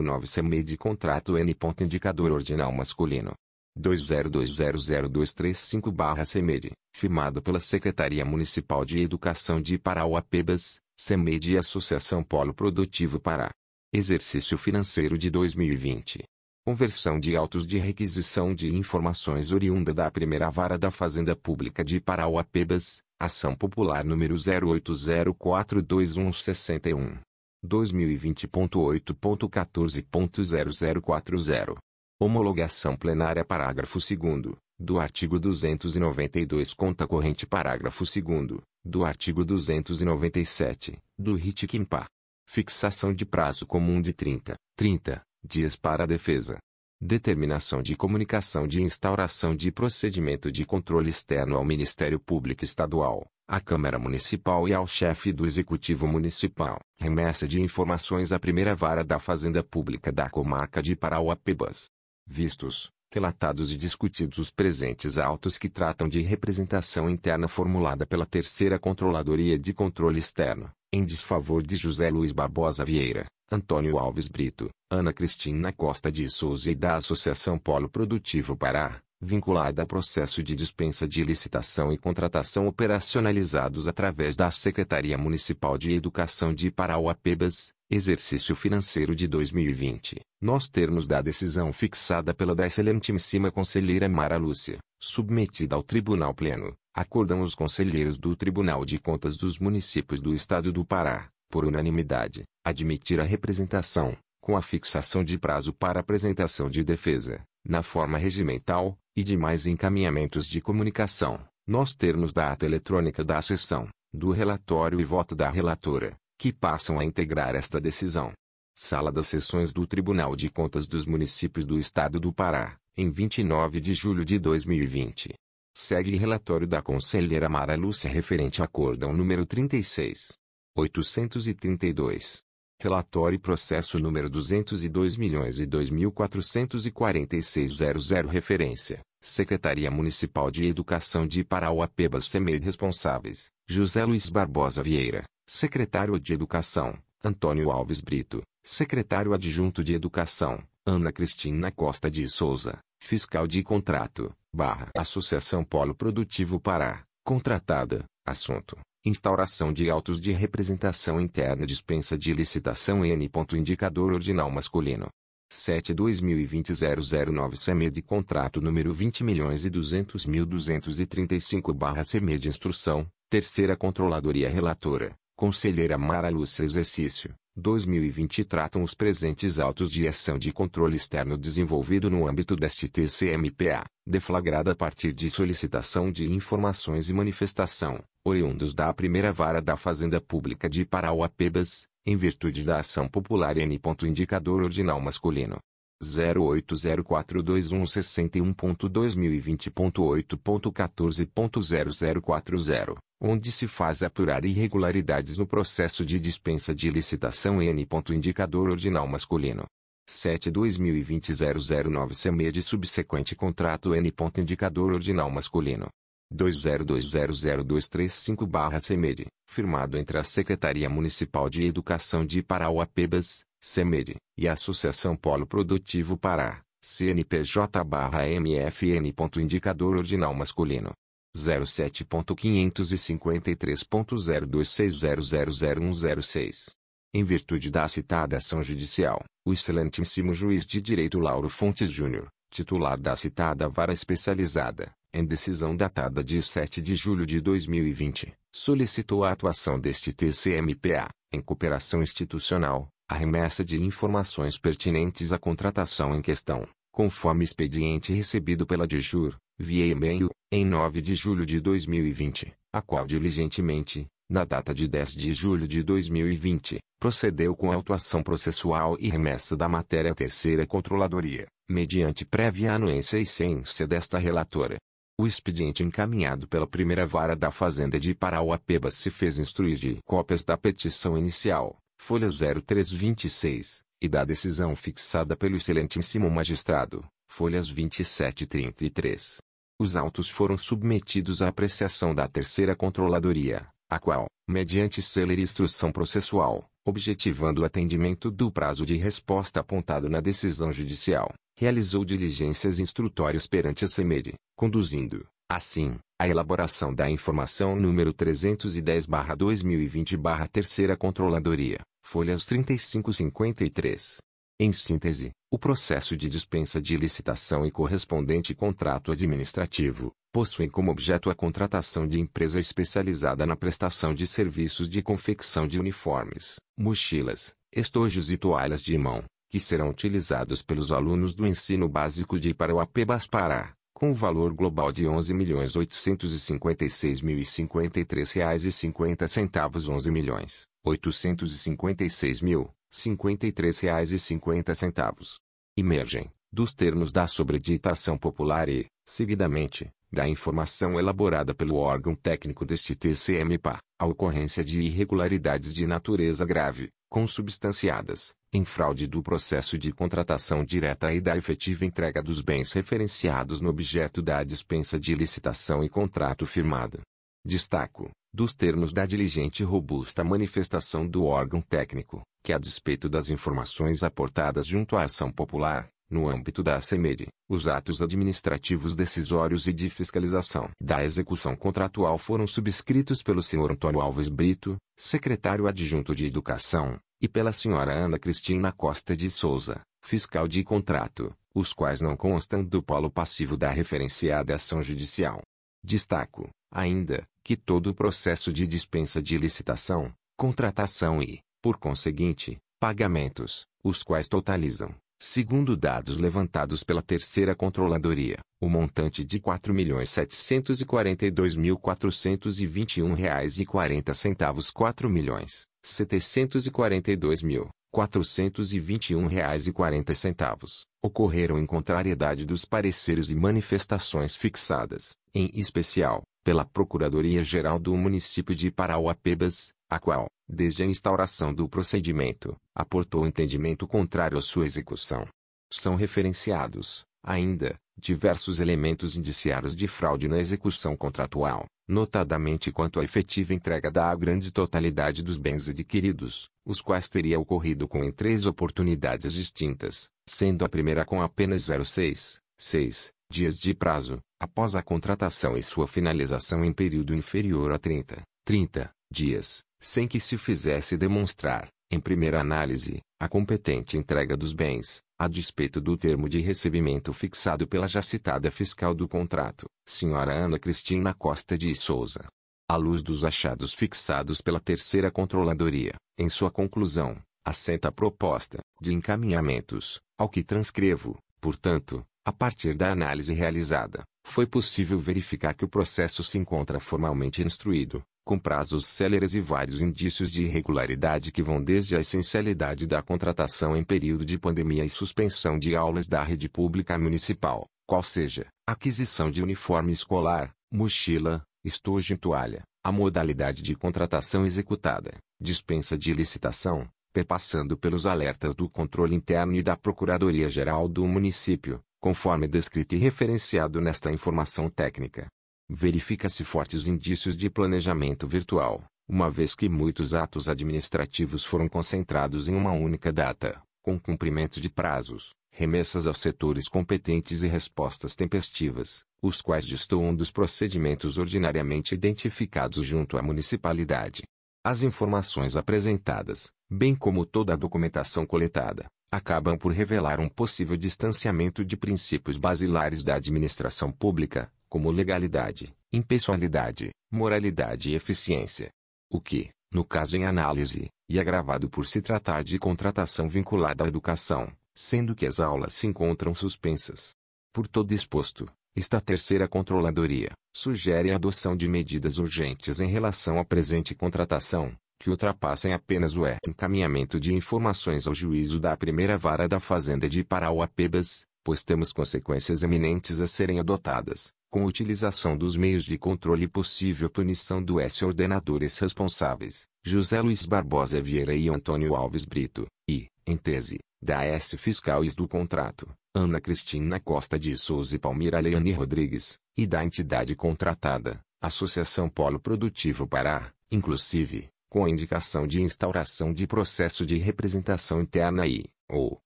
009 CME de contrato N. Indicador ordinal masculino 202000235-CEMED, firmado pela Secretaria Municipal de Educação de Parauapebas, CEMED e Associação Polo Produtivo Pará. Exercício financeiro de 2020. Conversão de autos de requisição de informações oriunda da primeira vara da Fazenda Pública de Parauapebas, Ação Popular número 08042161. 2020.8.14.0040. Homologação plenária Parágrafo 2 do artigo 292 conta corrente parágrafo 2 do artigo 297, do RIT-QIMPA. Fixação de prazo comum de 30, 30 dias para a defesa. Determinação de comunicação de instauração de procedimento de controle externo ao Ministério Público Estadual, à Câmara Municipal e ao chefe do Executivo Municipal. Remessa de informações à primeira vara da Fazenda Pública da Comarca de Parauapebas. Vistos, relatados e discutidos os presentes autos que tratam de representação interna formulada pela Terceira Controladoria de Controle Externo, em desfavor de José Luiz Barbosa Vieira, Antônio Alves Brito, Ana Cristina Costa de Souza e da Associação Polo Produtivo Pará, vinculada a processo de dispensa de licitação e contratação operacionalizados através da Secretaria Municipal de Educação de Parauapebas, exercício financeiro de 2020, nos termos da decisão fixada pela da excelentíssima conselheira Mara Lúcia, submetida ao Tribunal Pleno, acordam os conselheiros do Tribunal de Contas dos Municípios do Estado do Pará, por unanimidade, admitir a representação, com a fixação de prazo para apresentação de defesa, na forma regimental, e demais encaminhamentos de comunicação, nos termos da ata eletrônica da sessão, do relatório e voto da relatora, que passam a integrar esta decisão. Sala das Sessões do Tribunal de Contas dos Municípios do Estado do Pará, em 29 de julho de 2020. Segue relatório da conselheira Mara Lúcia referente a acórdão número 36. 832. Relatório e processo número 202 milhões e 2.446.00 referência. Secretaria Municipal de Educação de Parauapebas CEMED responsáveis, José Luiz Barbosa Vieira, Secretário de Educação, Antônio Alves Brito, Secretário Adjunto de Educação, Ana Cristina Costa de Souza, Fiscal de Contrato, barra Associação Polo Produtivo Pará, contratada, assunto, instauração de autos de representação interna dispensa de licitação N. Indicador ordinal masculino, 7-2020-009 CEMED Contrato número 20 milhões e 200 mil 235 barra CEMED Instrução, Terceira Controladoria Relatora, Conselheira Mara Lúcia Exercício, 2020 tratam os presentes autos de ação de controle externo desenvolvido no âmbito deste TCMPA, deflagrada a partir de solicitação de informações e manifestação, oriundos da primeira vara da Fazenda Pública de Parauapebas, em virtude da ação popular N. Indicador ordinal masculino. 080426161.2020.8.14.0040, onde se faz apurar irregularidades no processo de dispensa de licitação N. Indicador ordinal masculino. 7-2020-009 CEMED subsequente contrato N. Indicador ordinal masculino. 20200235-CEMED, firmado entre a Secretaria Municipal de Educação de Parauapebas, CEMED, e a Associação Polo Produtivo Pará, CNPJ-MFN. Indicador ordinal masculino. 07.553.026000106. Em virtude da citada ação judicial, o excelentíssimo juiz de direito Lauro Fontes Júnior, titular da citada vara especializada, em decisão datada de 7 de julho de 2020, solicitou a atuação deste TCMPA, em cooperação institucional, a remessa de informações pertinentes à contratação em questão, conforme expediente recebido pela DIJUR, via e-mail, em 9 de julho de 2020, a qual diligentemente, na data de 10 de julho de 2020, procedeu com a autuação processual e remessa da matéria à terceira controladoria, mediante prévia anuência e ciência desta relatora, o expediente encaminhado pela primeira vara da Fazenda de Parauapebas se fez instruir de cópias da petição inicial, folha 0326, e da decisão fixada pelo excelentíssimo magistrado, folhas 27 e 33. Os autos foram submetidos à apreciação da terceira controladoria, a qual, mediante célere instrução processual, objetivando o atendimento do prazo de resposta apontado na decisão judicial, realizou diligências instrutórias perante a CEMED, conduzindo, assim, a elaboração da informação número 310-2020-3 Controladoria, folhas 3553. Em síntese, o processo de dispensa de licitação e correspondente contrato administrativo, possuem como objeto a contratação de empresa especializada na prestação de serviços de confecção de uniformes, mochilas, estojos e toalhas de mão, que serão utilizados pelos alunos do ensino básico de Parauapebas Pará, com o valor global de R$ 11.856.053,50 11 milhões, 856.053,50 Emergem, dos termos da sobreditação popular e, seguidamente, da informação elaborada pelo órgão técnico deste TCM-PA, a ocorrência de irregularidades de natureza grave, consubstanciadas, em fraude do processo de contratação direta e da efetiva entrega dos bens referenciados no objeto da dispensa de licitação e contrato firmado. Destaco, dos termos da diligente e robusta manifestação do órgão técnico, que a despeito das informações aportadas junto à ação popular, no âmbito da ACEMED, os atos administrativos decisórios e de fiscalização da execução contratual foram subscritos pelo Sr. Antônio Alves Brito, secretário adjunto de Educação, e pela Sra. Ana Cristina Costa de Souza, fiscal de contrato, os quais não constam do polo passivo da referenciada ação judicial. Destaco, ainda, que todo o processo de dispensa de licitação, contratação e, por conseguinte, pagamentos, os quais totalizam, Segundo dados levantados pela terceira controladoria, o montante de 4.742.421,40 reais e 40 centavos. 4.742.421 reais e 40 centavos. Ocorreram em contrariedade dos pareceres e manifestações fixadas, em especial, pela Procuradoria-Geral do Município de Parauapebas, a qual, desde a instauração do procedimento, aportou entendimento contrário à sua execução. São referenciados, ainda, diversos elementos indiciários de fraude na execução contratual, notadamente quanto à efetiva entrega da grande totalidade dos bens adquiridos, os quais teria ocorrido com em três oportunidades distintas, sendo a primeira com apenas 06, 6 dias de prazo, após a contratação e sua finalização em período inferior a 30, 30 dias, sem que se fizesse demonstrar, em primeira análise, a competente entrega dos bens, a despeito do termo de recebimento fixado pela já citada fiscal do contrato, senhora Ana Cristina Costa de Souza. À luz dos achados fixados pela terceira controladoria, em sua conclusão, assenta a proposta de encaminhamentos, ao que transcrevo, portanto, a partir da análise realizada, foi possível verificar que o processo se encontra formalmente instruído, com prazos céleres e vários indícios de irregularidade que vão desde a essencialidade da contratação em período de pandemia e suspensão de aulas da rede pública municipal, qual seja, aquisição de uniforme escolar, mochila, estojo e toalha, a modalidade de contratação executada, dispensa de licitação, perpassando pelos alertas do controle interno e da Procuradoria-Geral do município, conforme descrito e referenciado nesta informação técnica verifica-se fortes indícios de planejamento virtual, uma vez que muitos atos administrativos foram concentrados em uma única data, com cumprimento de prazos, remessas aos setores competentes e respostas tempestivas, os quais destoam dos procedimentos ordinariamente identificados junto à municipalidade. As informações apresentadas, bem como toda a documentação coletada, acabam por revelar um possível distanciamento de princípios basilares da administração pública, como legalidade, impessoalidade, moralidade e eficiência. O que, no caso em análise, e agravado por se tratar de contratação vinculada à educação, sendo que as aulas se encontram suspensas. Por todo exposto, esta terceira controladoria sugere a adoção de medidas urgentes em relação à presente contratação, que ultrapassem apenas o encaminhamento de informações ao juízo da primeira vara da Fazenda de Parauapebas, pois temos consequências eminentes a serem adotadas, com utilização dos meios de controle e possível punição do S-ordenadores responsáveis, José Luiz Barbosa Vieira e Antônio Alves Brito, e, em tese, da S fiscais do contrato, Ana Cristina Costa de Souza e Palmira Leane Rodrigues, e da entidade contratada, Associação Polo Produtivo Pará, inclusive, com a indicação de instauração de processo de representação interna e, ou,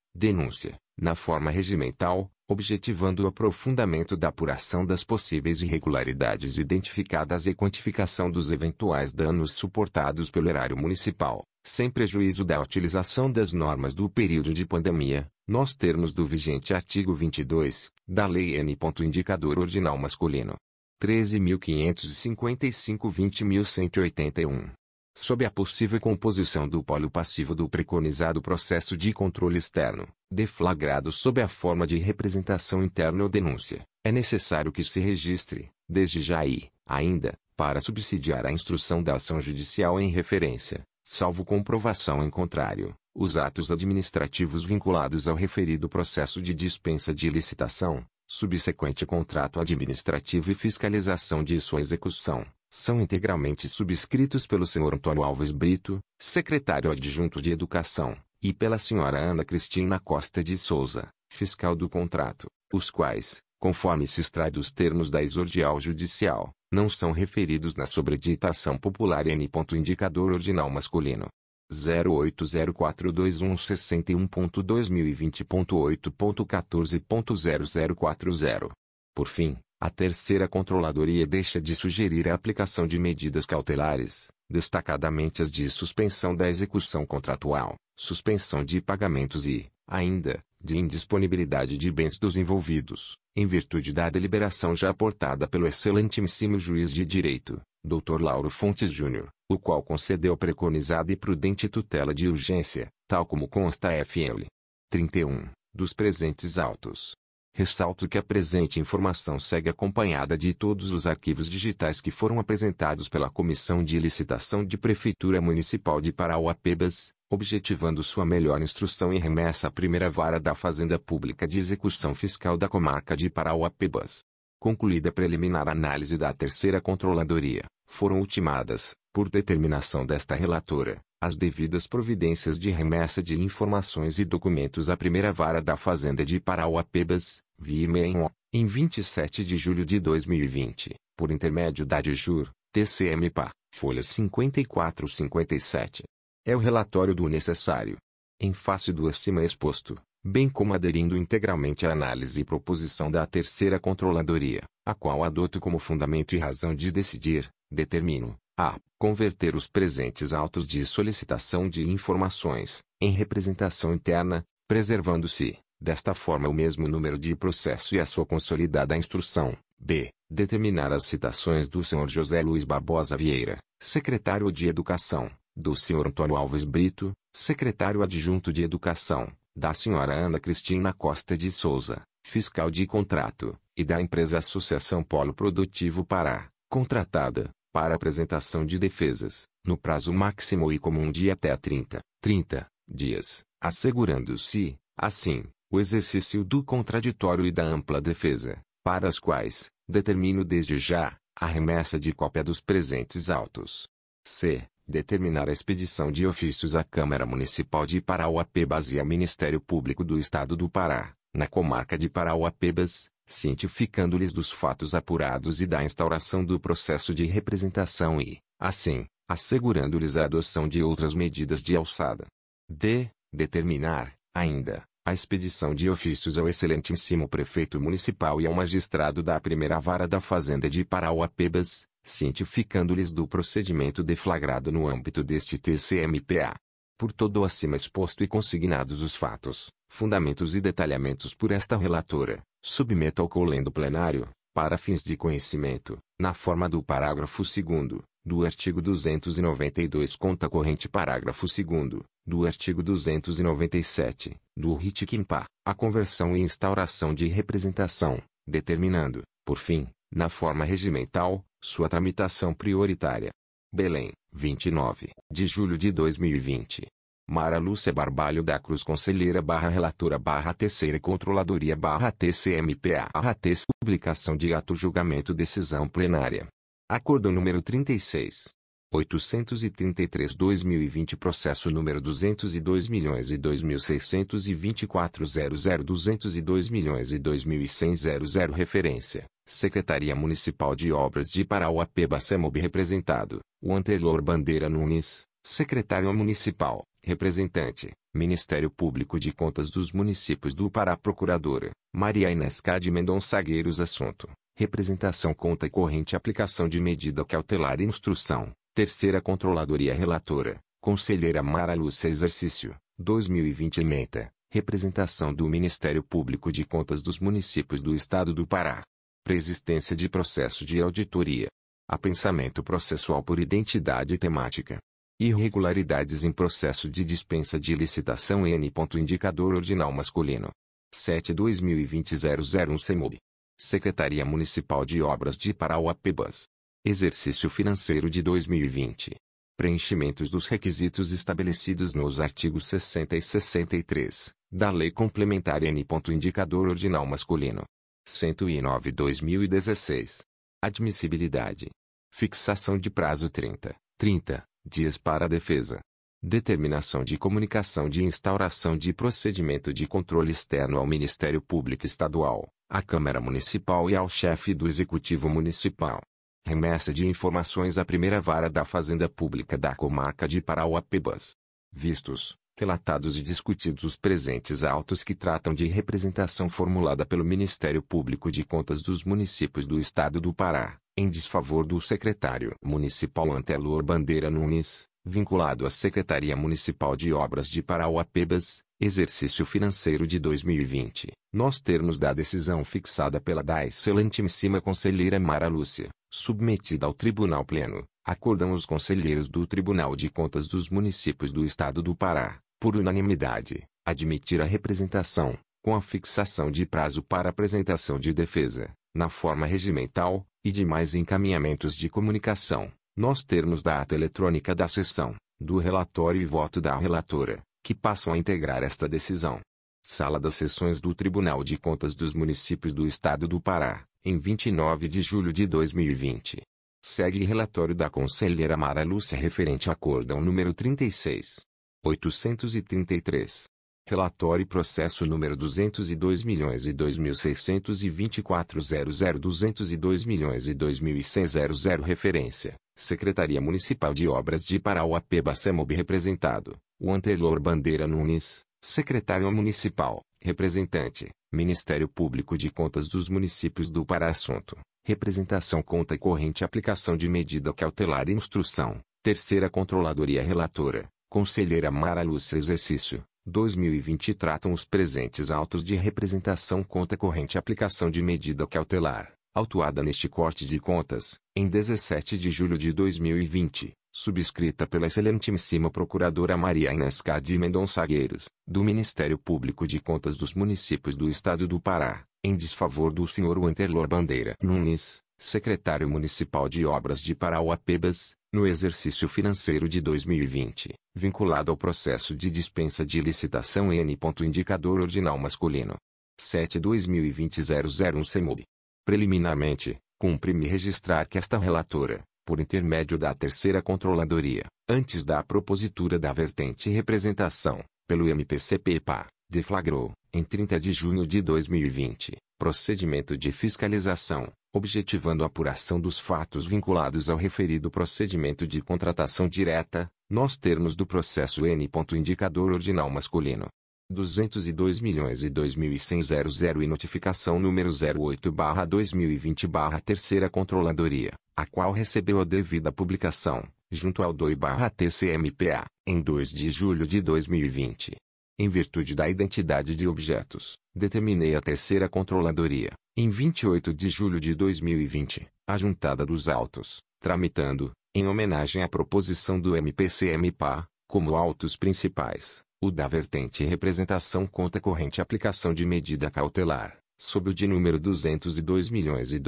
denúncia, na forma regimental, objetivando o aprofundamento da apuração das possíveis irregularidades identificadas e quantificação dos eventuais danos suportados pelo erário municipal, sem prejuízo da utilização das normas do período de pandemia, nos termos do vigente artigo 22, da Lei N. Indicador Ordinal Masculino. 13.555-20.181. sob a possível composição do polo passivo do preconizado processo de controle externo, deflagrado sob a forma de representação interna ou denúncia, é necessário que se registre, desde já e, ainda, para subsidiar a instrução da ação judicial em referência, salvo comprovação em contrário, os atos administrativos vinculados ao referido processo de dispensa de licitação, subsequente contrato administrativo e fiscalização de sua execução, são integralmente subscritos pelo Sr. Antônio Alves Brito, secretário adjunto de Educação, e pela Sra. Ana Cristina Costa de Souza, fiscal do contrato, os quais, conforme se extrai dos termos da exordial judicial, não são referidos na sobreditação popular N. Indicador ordinal masculino. 080426161.2020.8.14.0040. Por fim, a terceira controladoria deixa de sugerir a aplicação de medidas cautelares, destacadamente as de suspensão da execução contratual, suspensão de pagamentos e, ainda, de indisponibilidade de bens dos envolvidos, em virtude da deliberação já aportada pelo excelentíssimo juiz de direito, Dr. Lauro Fontes Júnior, o qual concedeu preconizada e prudente tutela de urgência, tal como consta FL 31, dos presentes autos. Ressalto que a presente informação segue acompanhada de todos os arquivos digitais que foram apresentados pela Comissão de Licitação de Prefeitura Municipal de Parauapebas, objetivando sua melhor instrução e remessa à primeira vara da Fazenda Pública de Execução Fiscal da Comarca de Parauapebas. Concluída a preliminar análise da terceira controladoria, foram ultimadas, por determinação desta relatora, as devidas providências de remessa de informações e documentos à primeira vara da Fazenda de Parauapebas, e-mail, em 27 de julho de 2020, por intermédio da DIJUR, TCMPA, folhas 54 57. É o relatório do necessário. Em face do acima exposto, bem como aderindo integralmente à análise e proposição da terceira controladoria, a qual adoto como fundamento e razão de decidir, determino, a. Converter os presentes autos de solicitação de informações, em representação interna, preservando-se, desta forma o mesmo número de processo e a sua consolidada instrução. B. Determinar as citações do Sr. José Luiz Barbosa Vieira, secretário de Educação, do Sr. Antônio Alves Brito, secretário adjunto de Educação, da Sra. Ana Cristina Costa de Souza, fiscal de contrato, e da empresa Associação Polo Produtivo Pará, contratada, para apresentação de defesas, no prazo máximo e comum de até 30, 30 dias, assegurando-se, assim, o exercício do contraditório e da ampla defesa, para as quais, determino desde já, a remessa de cópia dos presentes autos. C. Determinar a expedição de ofícios à Câmara Municipal de Parauapebas e ao Ministério Público do Estado do Pará, na comarca de Parauapebas, cientificando-lhes dos fatos apurados e da instauração do processo de representação e, assim, assegurando-lhes a adoção de outras medidas de alçada. D. Determinar, ainda, a expedição de ofícios ao excelentíssimo prefeito municipal e ao magistrado da primeira vara da Fazenda de Parauapebas, cientificando-lhes do procedimento deflagrado no âmbito deste TCMPA. Por todo o acima exposto e consignados os fatos, fundamentos e detalhamentos por esta relatora, submeto ao colendo plenário, para fins de conhecimento, na forma do parágrafo 2 do artigo 292 conta corrente parágrafo 2 do artigo 297, do RIT Quimpa, a conversão e instauração de representação, determinando, por fim, na forma regimental, sua tramitação prioritária. Belém, 29 de julho de 2020. Mara Lúcia Barbalho da Cruz Conselheira barra Relatora barra Terceira Controladoria barra TCMPA barra Publicação de Ato Julgamento Decisão Plenária. Acordo número 36. 833-2020 Processo número 202 milhões e 2.624 202 milhões e 2.100 Referência. Secretaria Municipal de Obras de Parauapeba SEMOB representado, o Bandeira Nunes, Secretário Municipal, representante, Ministério Público de Contas dos Municípios do Pará Procuradora, Maria Inês Cade Mendonça Gueiros Assunto, representação conta corrente aplicação de medida cautelar e instrução, Terceira Controladoria Relatora, Conselheira Mara Lúcia Exercício, 2020 Ementa, representação do Ministério Público de Contas dos Municípios do Estado do Pará preexistência de processo de auditoria. Apensamento processual por identidade temática. Irregularidades em processo de dispensa de licitação N. Indicador ordinal masculino. 7-2020-001 CEMOB. Secretaria Municipal de Obras de Parauapebas. Exercício financeiro de 2020. Preenchimentos dos requisitos estabelecidos nos artigos 60 e 63 da Lei Complementar N. Indicador Ordinal Masculino. 109-2016. Admissibilidade. Fixação de prazo 30, 30 dias para a defesa. Determinação de comunicação de instauração de procedimento de controle externo ao Ministério Público Estadual, à Câmara Municipal e ao chefe do Executivo Municipal. Remessa de informações à primeira vara da Fazenda Pública da Comarca de Parauapebas. Vistos, relatados e discutidos os presentes autos que tratam de representação formulada pelo Ministério Público de Contas dos Municípios do Estado do Pará, em desfavor do secretário municipal Antelor Bandeira Nunes, vinculado à Secretaria Municipal de Obras de Parauapebas, exercício financeiro de 2020, nos termos da decisão fixada pela da excelentíssima conselheira Mara Lúcia, submetida ao Tribunal Pleno, acordam os conselheiros do Tribunal de Contas dos Municípios do Estado do Pará, por unanimidade, admitir a representação, com a fixação de prazo para apresentação de defesa, na forma regimental, e demais encaminhamentos de comunicação, nos termos da ata eletrônica da sessão, do relatório e voto da relatora, que passam a integrar esta decisão. Sala das Sessões do Tribunal de Contas dos Municípios do Estado do Pará, em 29 de julho de 2020. Segue relatório da conselheira Mara Lúcia referente ao acórdão número 36. 833. Relatório e processo número 202 milhões e 2.624 202 milhões 2.100 referência, Secretaria Municipal de Obras de Parauapeba SEMOB representado, o anterior Bandeira Nunes, Secretário Municipal, representante, Ministério Público de Contas dos Municípios do Pará. Assunto, representação conta corrente aplicação de medida cautelar e instrução, Terceira Controladoria Relatora, Conselheira Mara Lúcia. Exercício, 2020 tratam os presentes autos de representação conta corrente aplicação de medida cautelar, autuada neste corte de contas, em 17 de julho de 2020, subscrita pela excelentíssima Procuradora Maria Inês de Mendonça Gueiros, do Ministério Público de Contas dos Municípios do Estado do Pará, em desfavor do Sr. Wanterlor Bandeira Nunes, Secretário Municipal de Obras de Parauapebas, no exercício financeiro de 2020, vinculado ao processo de dispensa de licitação N. Indicador Ordinal Masculino. 7-2020-001 CEMUB. Preliminarmente, cumpre-me registrar que esta relatora, por intermédio da Terceira Controladoria, antes da propositura da vertente representação, pelo MPCP-PA, deflagrou, em 30 de junho de 2020, procedimento de fiscalização, objetivando a apuração dos fatos vinculados ao referido procedimento de contratação direta, nos termos do processo N. Indicador ordinal masculino. 202 milhões e 2.100 e notificação número 08 barra 2020 barra Terceira Controladoria, a qual recebeu a devida publicação, junto ao DOI barra TCMPA, em 2 de julho de 2020. Em virtude da identidade de objetos, determinei a Terceira Controladoria, em 28 de julho de 2020, a juntada dos autos, tramitando, em homenagem à proposição do MPCMPA, como autos principais, o da vertente representação conta corrente aplicação de medida cautelar, sob o de número 202 milhões e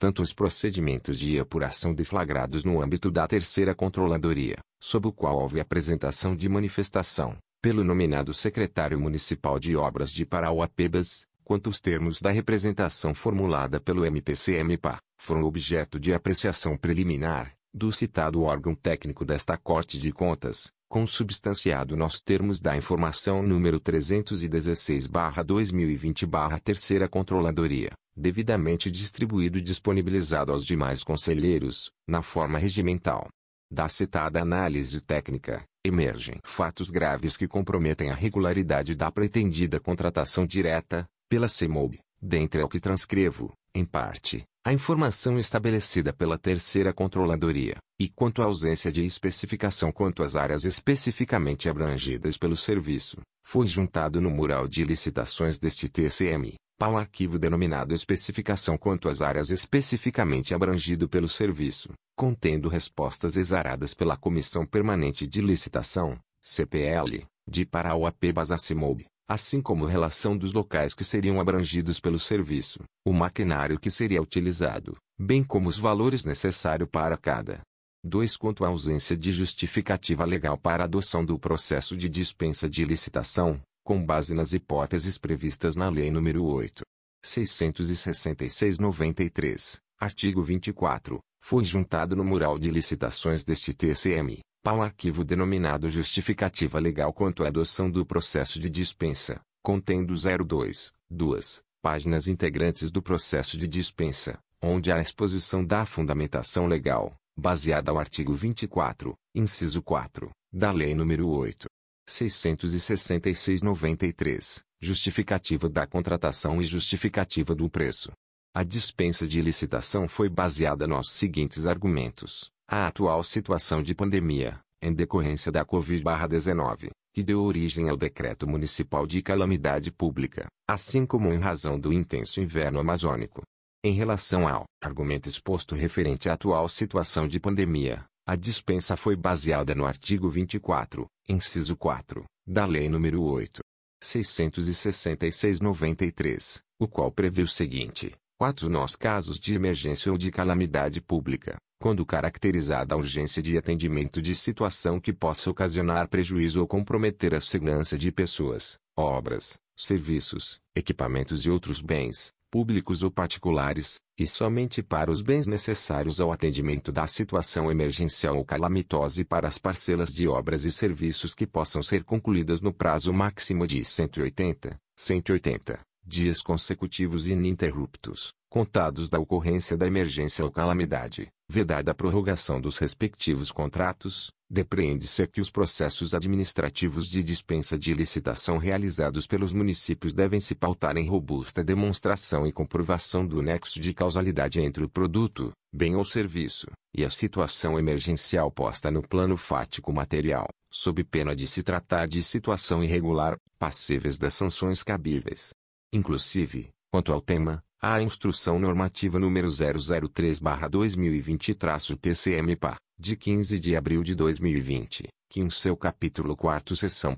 tanto os procedimentos de apuração deflagrados no âmbito da terceira controladoria, sob o qual houve apresentação de manifestação, pelo nominado secretário municipal de obras de Parauapebas, quanto os termos da representação formulada pelo MPCMPA, foram objeto de apreciação preliminar, do citado órgão técnico desta Corte de Contas, consubstanciado nos termos da informação número 316-2020-Terceira Controladoria, devidamente distribuído e disponibilizado aos demais conselheiros, na forma regimental. Da citada análise técnica, emergem fatos graves que comprometem a regularidade da pretendida contratação direta, pela CEMOB, dentre ao que transcrevo, em parte, a informação estabelecida pela terceira controladoria, e quanto à ausência de especificação quanto às áreas especificamente abrangidas pelo serviço, foi juntado no mural de licitações deste TCM, para um arquivo denominado especificação quanto às áreas especificamente abrangido pelo serviço, contendo respostas exaradas pela Comissão Permanente de Licitação, CPL, de para o AP Basacimob, assim como relação dos locais que seriam abrangidos pelo serviço, o maquinário que seria utilizado, bem como os valores necessários para cada. 2. Quanto à ausência de justificativa legal para a adoção do processo de dispensa de licitação, com base nas hipóteses previstas na Lei nº 8. 666-93, artigo 24, foi juntado no mural de licitações deste TCM, para um arquivo denominado Justificativa Legal quanto à adoção do processo de dispensa, contendo 02, 2, páginas integrantes do processo de dispensa, onde há a exposição da fundamentação legal, baseada ao artigo 24, inciso 4, da Lei nº 8. 666-93, justificativa da contratação e justificativa do preço. A dispensa de licitação foi baseada nos seguintes argumentos. A atual situação de pandemia, em decorrência da Covid-19, que deu origem ao Decreto Municipal de Calamidade Pública, assim como em razão do intenso inverno amazônico. Em relação ao argumento exposto referente à atual situação de pandemia, a dispensa foi baseada no artigo 24, inciso 4, da Lei nº 8. 666-93, o qual prevê o seguinte: 4. Nos casos de emergência ou de calamidade pública, quando caracterizada a urgência de atendimento de situação que possa ocasionar prejuízo ou comprometer a segurança de pessoas, obras, serviços, equipamentos e outros bens, públicos ou particulares, e somente para os bens necessários ao atendimento da situação emergencial ou calamitosa e para as parcelas de obras e serviços que possam ser concluídas no prazo máximo de 180, 180 dias consecutivos ininterruptos, contados da ocorrência da emergência ou calamidade, vedada a prorrogação dos respectivos contratos, depreende-se que os processos administrativos de dispensa de licitação realizados pelos municípios devem se pautar em robusta demonstração e comprovação do nexo de causalidade entre o produto, bem ou serviço, e a situação emergencial posta no plano fático material, sob pena de se tratar de situação irregular, passíveis das sanções cabíveis. Inclusive, quanto ao tema, a Instrução Normativa número 003-2020-TCM-PA, de 15 de abril de 2020, que em seu capítulo 4 seção 1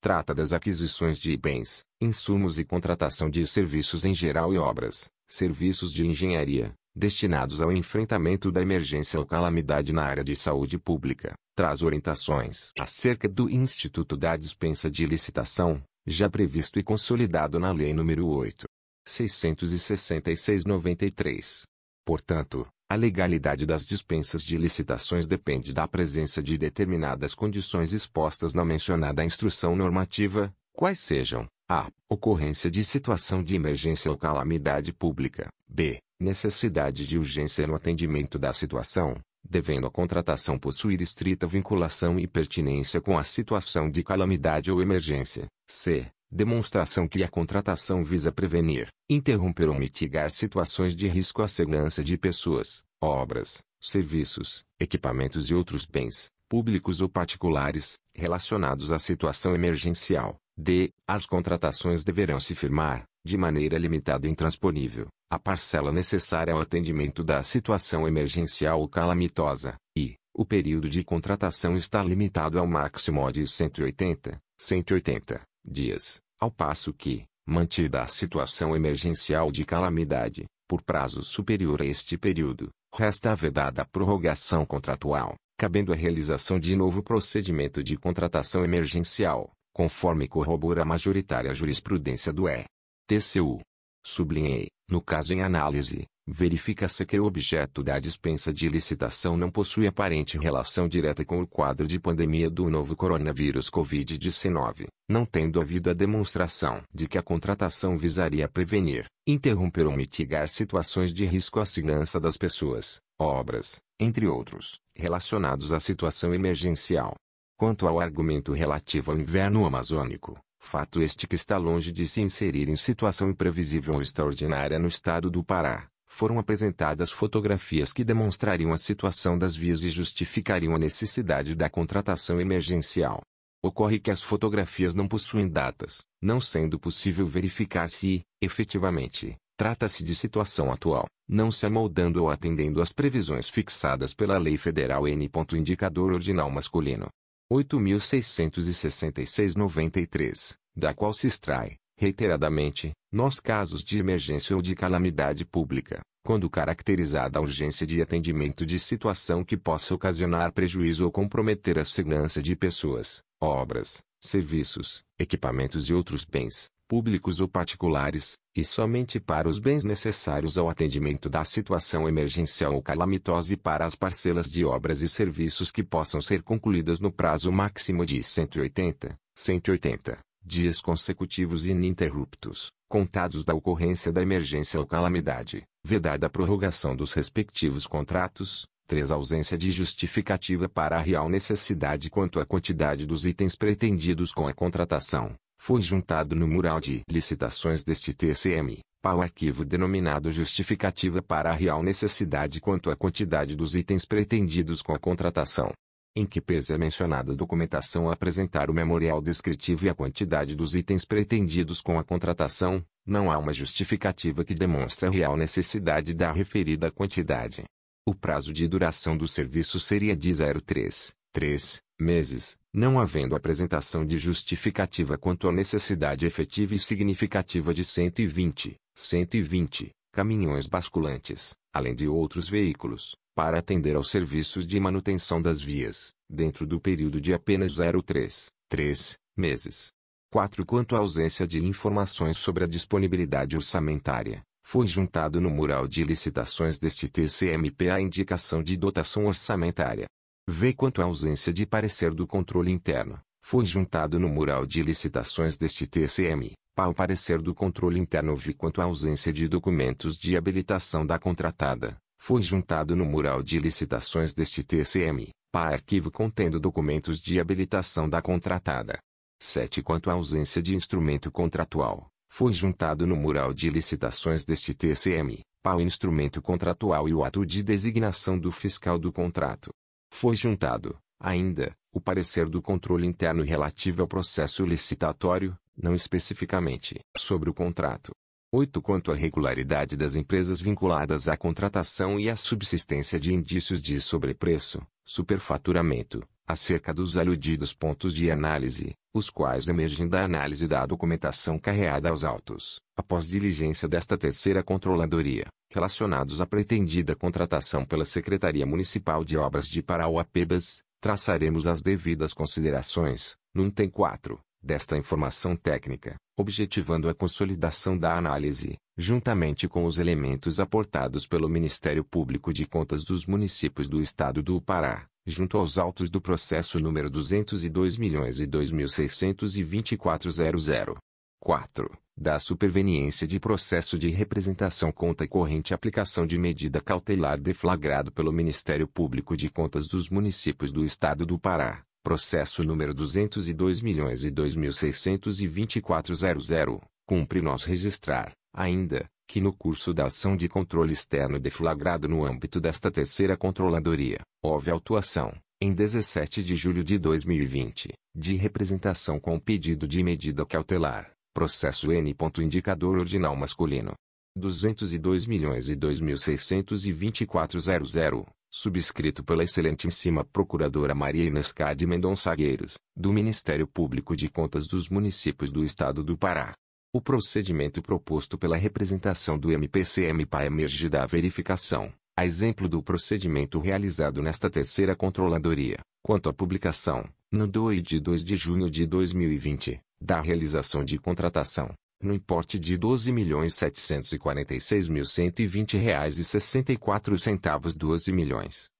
trata das aquisições de bens, insumos e contratação de serviços em geral e obras, serviços de engenharia, destinados ao enfrentamento da emergência ou calamidade na área de saúde pública, traz orientações acerca do Instituto da Dispensa de Licitação, já previsto e consolidado na Lei nº 8. 666-93. Portanto, a legalidade das dispensas de licitações depende da presença de determinadas condições expostas na mencionada instrução normativa, quais sejam a. Ocorrência de situação de emergência ou calamidade pública. b. Necessidade de urgência no atendimento da situação, devendo a contratação possuir estrita vinculação e pertinência com a situação de calamidade ou emergência. C. Demonstração que a contratação visa prevenir, interromper ou mitigar situações de risco à segurança de pessoas, obras, serviços, equipamentos e outros bens, públicos ou particulares, relacionados à situação emergencial. D. As contratações deverão se firmar, de maneira limitada e intransponível, a parcela necessária ao atendimento da situação emergencial ou calamitosa, e, o período de contratação está limitado ao máximo de 180, 180 dias, ao passo que, mantida a situação emergencial de calamidade, por prazo superior a este período, resta vedada a prorrogação contratual, cabendo a realização de novo procedimento de contratação emergencial, conforme corrobora a majoritária jurisprudência do E. TCU. Sublinhei, no caso em análise, verifica-se que o objeto da dispensa de licitação não possui aparente relação direta com o quadro de pandemia do novo coronavírus Covid-19, não tendo havido a demonstração de que a contratação visaria prevenir, interromper ou mitigar situações de risco à segurança das pessoas, obras, entre outros, relacionados à situação emergencial. Quanto ao argumento relativo ao inverno amazônico, Fato este que está longe de se inserir em situação imprevisível ou extraordinária no estado do Pará. Foram apresentadas fotografias que demonstrariam a situação das vias e justificariam a necessidade da contratação emergencial. Ocorre que as fotografias não possuem datas, não sendo possível verificar se, efetivamente, trata-se de situação atual, não se amoldando ou atendendo às previsões fixadas pela Lei Federal N. Indicador Ordinal Masculino. 8.666-93, da qual se extrai, reiteradamente, nos casos de emergência ou de calamidade pública, quando caracterizada a urgência de atendimento de situação que possa ocasionar prejuízo ou comprometer a segurança de pessoas, obras, serviços, equipamentos e outros bens, públicos ou particulares, e somente para os bens necessários ao atendimento da situação emergencial ou calamitosa e para as parcelas de obras e serviços que possam ser concluídas no prazo máximo de 180, 180 dias consecutivos ininterruptos, contados da ocorrência da emergência ou calamidade, vedada a prorrogação dos respectivos contratos, 3. Ausência de justificativa para a real necessidade quanto à quantidade dos itens pretendidos com a contratação. Foi juntado no mural de licitações deste TCM, para o arquivo denominado justificativa para a real necessidade quanto à quantidade dos itens pretendidos com a contratação. Em que pese a mencionada documentação apresentar o memorial descritivo e a quantidade dos itens pretendidos com a contratação, não há uma justificativa que demonstre a real necessidade da referida quantidade. O prazo de duração do serviço seria de 03, 3 meses, não havendo apresentação de justificativa quanto à necessidade efetiva e significativa de 120, 120 caminhões basculantes, além de outros veículos, para atender aos serviços de manutenção das vias, dentro do período de apenas 03, 3 meses. 4. Quanto à ausência de informações sobre a disponibilidade orçamentária, foi juntado no mural de licitações deste TCMP a indicação de dotação orçamentária. V. Quanto à ausência de parecer do controle interno, foi juntado no mural de licitações deste TCM, para o parecer do controle interno V. Quanto à ausência de documentos de habilitação da contratada, foi juntado no mural de licitações deste TCM, para arquivo contendo documentos de habilitação da contratada. 7. Quanto à ausência de instrumento contratual, foi juntado no mural de licitações deste TCM, para o instrumento contratual e o ato de designação do fiscal do contrato. Foi juntado, ainda, o parecer do controle interno relativo ao processo licitatório, não especificamente, sobre o contrato. 8. Quanto à regularidade das empresas vinculadas à contratação e à subsistência de indícios de sobrepreço, superfaturamento, acerca dos aludidos pontos de análise, os quais emergem da análise da documentação carreada aos autos, após diligência desta terceira controladoria, relacionados à pretendida contratação pela Secretaria Municipal de Obras de Parauapebas, traçaremos as devidas considerações, no item 4, desta informação técnica, objetivando a consolidação da análise, juntamente com os elementos aportados pelo Ministério Público de Contas dos Municípios do Estado do Pará, junto aos autos do processo número 202.002.624.00. 4. Da superveniência de processo de representação conta corrente aplicação de medida cautelar deflagrado pelo Ministério Público de Contas dos Municípios do Estado do Pará, Processo número 202.624.00, cumpre nós registrar, ainda, que no curso da ação de controle externo deflagrado no âmbito desta terceira controladoria, houve autuação, em 17 de julho de 2020, de representação com pedido de medida cautelar, processo N. Indicador ordinal masculino. 202.002.624.00 subscrito pela excelentíssima Procuradora Maria Inês de Mendonça Gueiros, do Ministério Público de Contas dos Municípios do Estado do Pará. O procedimento proposto pela representação do MPCM-PA emerge da verificação, a exemplo do procedimento realizado nesta terceira controladoria, quanto à publicação, no DOI de 2 de junho de 2020, da realização de contratação, no importe de 12.746.120,64 reais e 64 centavos R$ milhões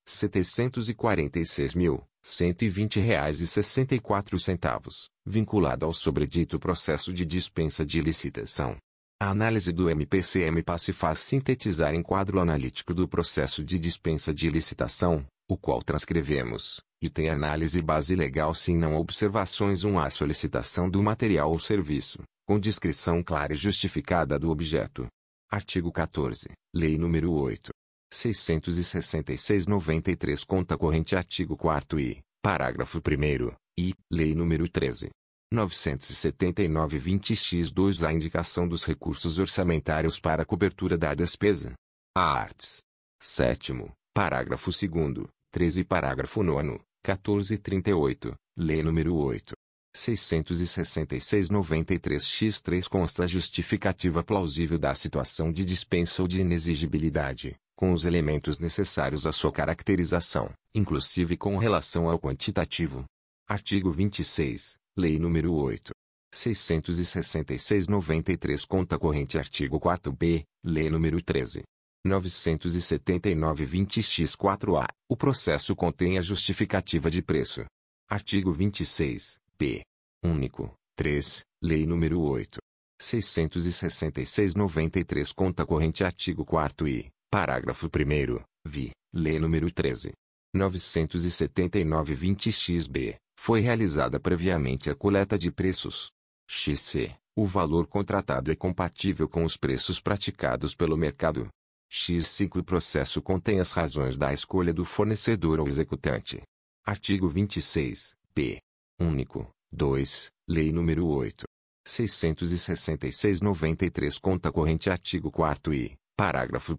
reais e 64 centavos, vinculado ao sobredito processo de dispensa de licitação. A análise do MPCM se faz sintetizar em quadro analítico do processo de dispensa de licitação, o qual transcrevemos, e tem análise base legal se não observações 1 a solicitação do material ou serviço, com descrição clara e justificada do objeto. Artigo 14. Lei nº 8. 666-93 Conta corrente Artigo 4 e, parágrafo 1 I. Lei nº 13. 979-20x2 A indicação dos recursos orçamentários para a cobertura da despesa. A arts. 7 parágrafo 2 13 parágrafo 9 1438, Lei nº 8. 666-93-X3 consta justificativa plausível da situação de dispensa ou de inexigibilidade, com os elementos necessários à sua caracterização, inclusive com relação ao quantitativo. Artigo 26, Lei nº 8. 666-93 Conta corrente Artigo 4 b Lei nº 13. 979-20x4A. O processo contém a justificativa de preço. Artigo 26, p. Único. 3. Lei nº 8. 666-93 Conta corrente Artigo 4 e, parágrafo 1 vi, Lei nº 13. 979-20xB, foi realizada previamente a coleta de preços. XC. O valor contratado é compatível com os preços praticados pelo mercado. X ciclo processo contém as razões da escolha do fornecedor ou executante. Artigo 26, p. Único. 2. Lei nº 8. 666-93 Conta corrente Artigo 4 e, parágrafo 1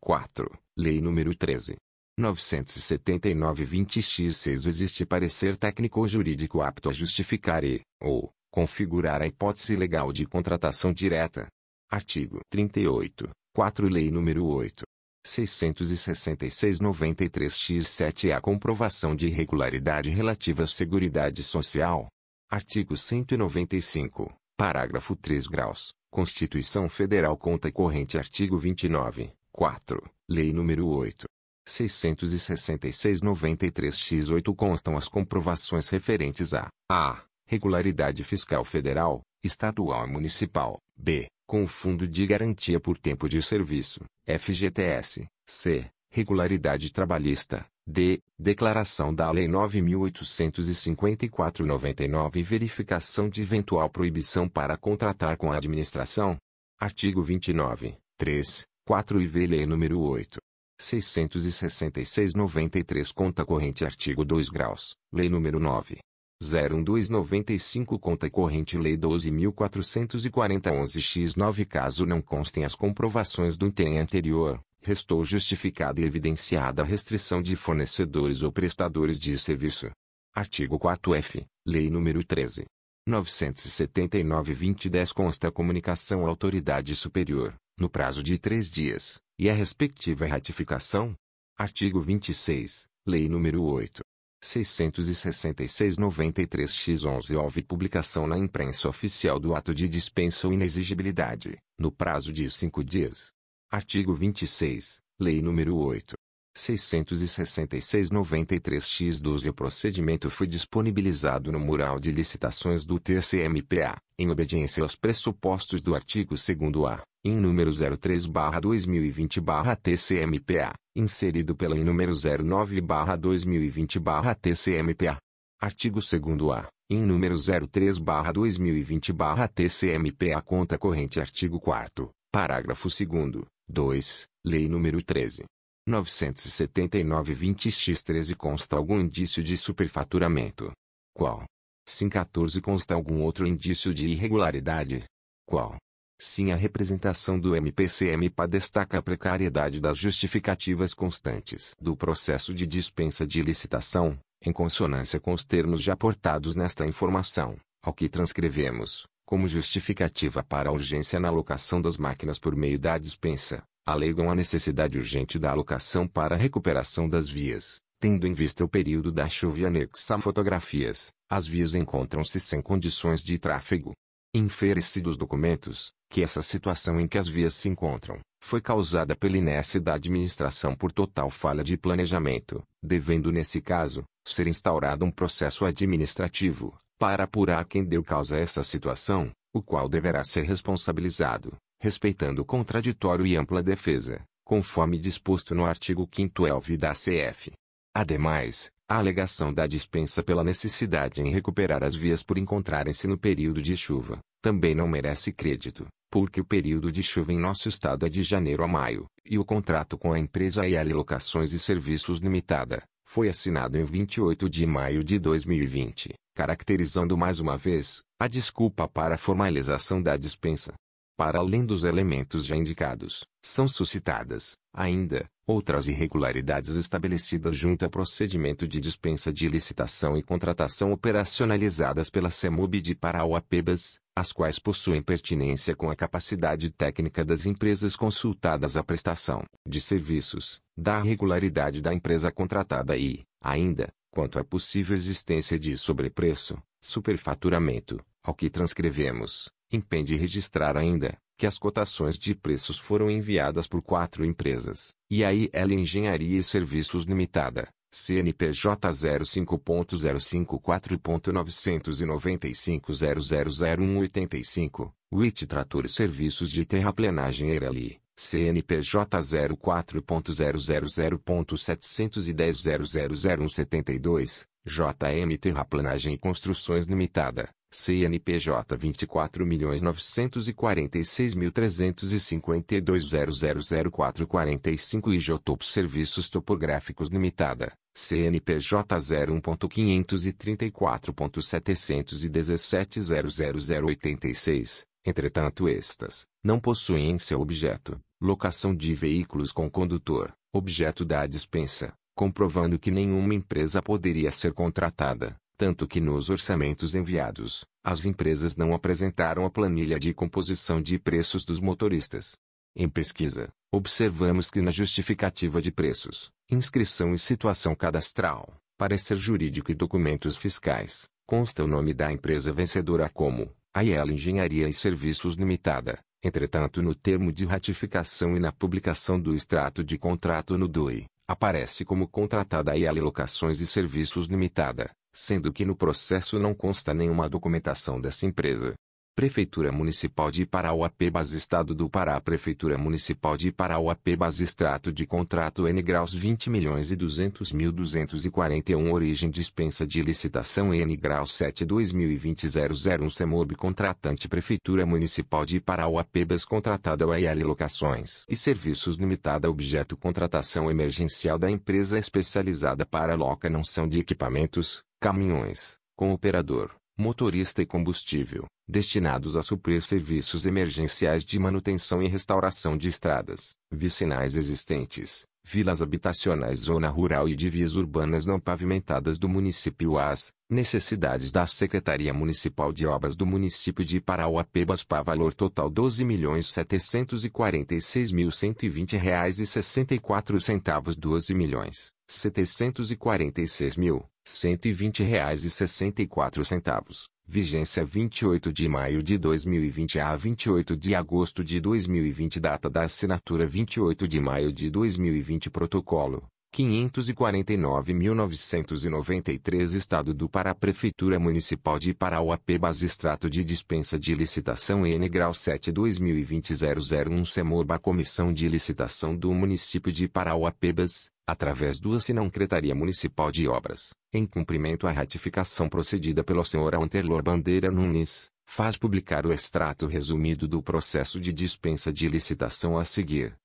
4. Lei nº 13. 979-20x6 Existe parecer técnico ou jurídico apto a justificar e, ou, configurar a hipótese legal de contratação direta. Artigo 38. 4 Lei nº 8. 666-93-X7 é a comprovação de irregularidade relativa à Seguridade Social. Artigo 195, parágrafo 3 graus. Constituição Federal Conta Corrente Artigo 29, 4, Lei nº 8. 666-93-X8 constam as comprovações referentes a a. Regularidade fiscal federal, estadual e municipal, b com o Fundo de Garantia por Tempo de Serviço, FGTS, C. Regularidade Trabalhista, D. Declaração da Lei 9.854-99 e verificação de eventual proibição para contratar com a administração. Artigo 29, 3, 4 e V. Lei nº 8. 666-93 Conta corrente Artigo 2 graus, Lei nº 9. 01295 Conta corrente Lei 12.440-11x9 Caso não constem as comprovações do item anterior, restou justificada e evidenciada a restrição de fornecedores ou prestadores de serviço. Artigo 4 f Lei nº 13. 979-2010 consta a comunicação à autoridade superior, no prazo de três dias, e a respectiva ratificação. Artigo 26, Lei nº 8. 666-93-X11 houve publicação na imprensa oficial do ato de dispensa ou inexigibilidade, no prazo de cinco dias. Artigo 26, Lei nº 8. 666-93-X12 O procedimento foi disponibilizado no mural de licitações do TCMPA, em obediência aos pressupostos do artigo 2º-A, em número 03-2020-TCMPA, inserido pela em número 09-2020-TCMPA. Artigo 2º-A, em número 03-2020-TCMPA Conta corrente Artigo 4 parágrafo 2 2, Lei nº 13. 979-20x13 consta algum indício de superfaturamento. Qual? Sim 14 consta algum outro indício de irregularidade. Qual? Sim a representação do MPCMPA destaca a precariedade das justificativas constantes do processo de dispensa de licitação, em consonância com os termos já aportados nesta informação, ao que transcrevemos, como justificativa para a urgência na alocação das máquinas por meio da dispensa, alegam a necessidade urgente da alocação para a recuperação das vias, tendo em vista o período da chuva e anexa fotografias, as vias encontram-se sem condições de tráfego. Infere-se dos documentos, que essa situação em que as vias se encontram, foi causada pela inércia da administração por total falha de planejamento, devendo nesse caso, ser instaurado um processo administrativo, para apurar quem deu causa a essa situação, o qual deverá ser responsabilizado, respeitando o contraditório e ampla defesa, conforme disposto no artigo 5 elv da CF. Ademais, a alegação da dispensa pela necessidade em recuperar as vias por encontrarem-se no período de chuva, também não merece crédito, porque o período de chuva em nosso estado é de janeiro a maio, e o contrato com a empresa EL Locações e Serviços Limitada, foi assinado em 28 de maio de 2020, caracterizando mais uma vez a desculpa para a formalização da dispensa. Para além dos elementos já indicados, são suscitadas, ainda, outras irregularidades estabelecidas junto ao procedimento de dispensa de licitação e contratação operacionalizadas pela CEMUB de Parauapebas, as quais possuem pertinência com a capacidade técnica das empresas consultadas à prestação de serviços, da regularidade da empresa contratada e, ainda, quanto à possível existência de sobrepreço, superfaturamento, ao que transcrevemos, impede registrar ainda, que as cotações de preços foram enviadas por quatro empresas, IAIL Engenharia e Serviços Limitada, CNPJ 05.054.995.0000185, WIT Trator Serviços de Terraplenagem Eireli, CNPJ 04.000.710.0000172, JM Terraplanagem e Construções Limitada, CNPJ 24.946.352.0000445 e Jotopo Serviços Topográficos Limitada, CNPJ 01.534.717.00086. Entretanto estas, não possuem em seu objeto, locação de veículos com condutor, objeto da dispensa, comprovando que nenhuma empresa poderia ser contratada, tanto que nos orçamentos enviados, as empresas não apresentaram a planilha de composição de preços dos motoristas. Em pesquisa, observamos que na justificativa de preços, inscrição e situação cadastral, parecer jurídico e documentos fiscais, consta o nome da empresa vencedora como AIL Engenharia e Serviços Limitada. Entretanto, no termo de ratificação e na publicação do extrato de contrato no DOI, aparece como contratada AIL Locações e Serviços Limitada, sendo que no processo não consta nenhuma documentação dessa empresa. Prefeitura Municipal de Parauapebas Estado do Pará. Prefeitura Municipal de Parauapebas Extrato de Contrato N graus 20 milhões e 200 mil 241 Origem Dispensa de Licitação N graus 7 2020 001 CEMOB Contratante Prefeitura Municipal de Parauapebas Contratada OEL Locações e Serviços Limitada. Objeto Contratação Emergencial da Empresa Especializada para Loca. Não são de Equipamentos, Caminhões, com operador motorista e combustível, destinados a suprir serviços emergenciais de manutenção e restauração de estradas, vicinais existentes, vilas habitacionais zona rural e de vias urbanas não pavimentadas do município AS, necessidades da Secretaria Municipal de Obras do município de Parauapebas para valor total 12.746.120 reais e 64 centavos 12 milhões, 746 mil, cento e vinte reais e sessenta e quatro centavos. Vigência 28 de maio de 2020 a 28 de agosto de 2020 Data da assinatura 28 de maio de 2020 Protocolo 549.993 Estado do Pará Prefeitura Municipal de Parauapebas Extrato de Dispensa de Licitação N Grau 7 2020 001 CEMOBA Comissão de Licitação do Município de Parauapebas através do Secretaria Municipal de Obras, em cumprimento à ratificação procedida pelo Sr. Antelor Bandeira Nunes, faz publicar o extrato resumido do processo de dispensa de licitação a seguir.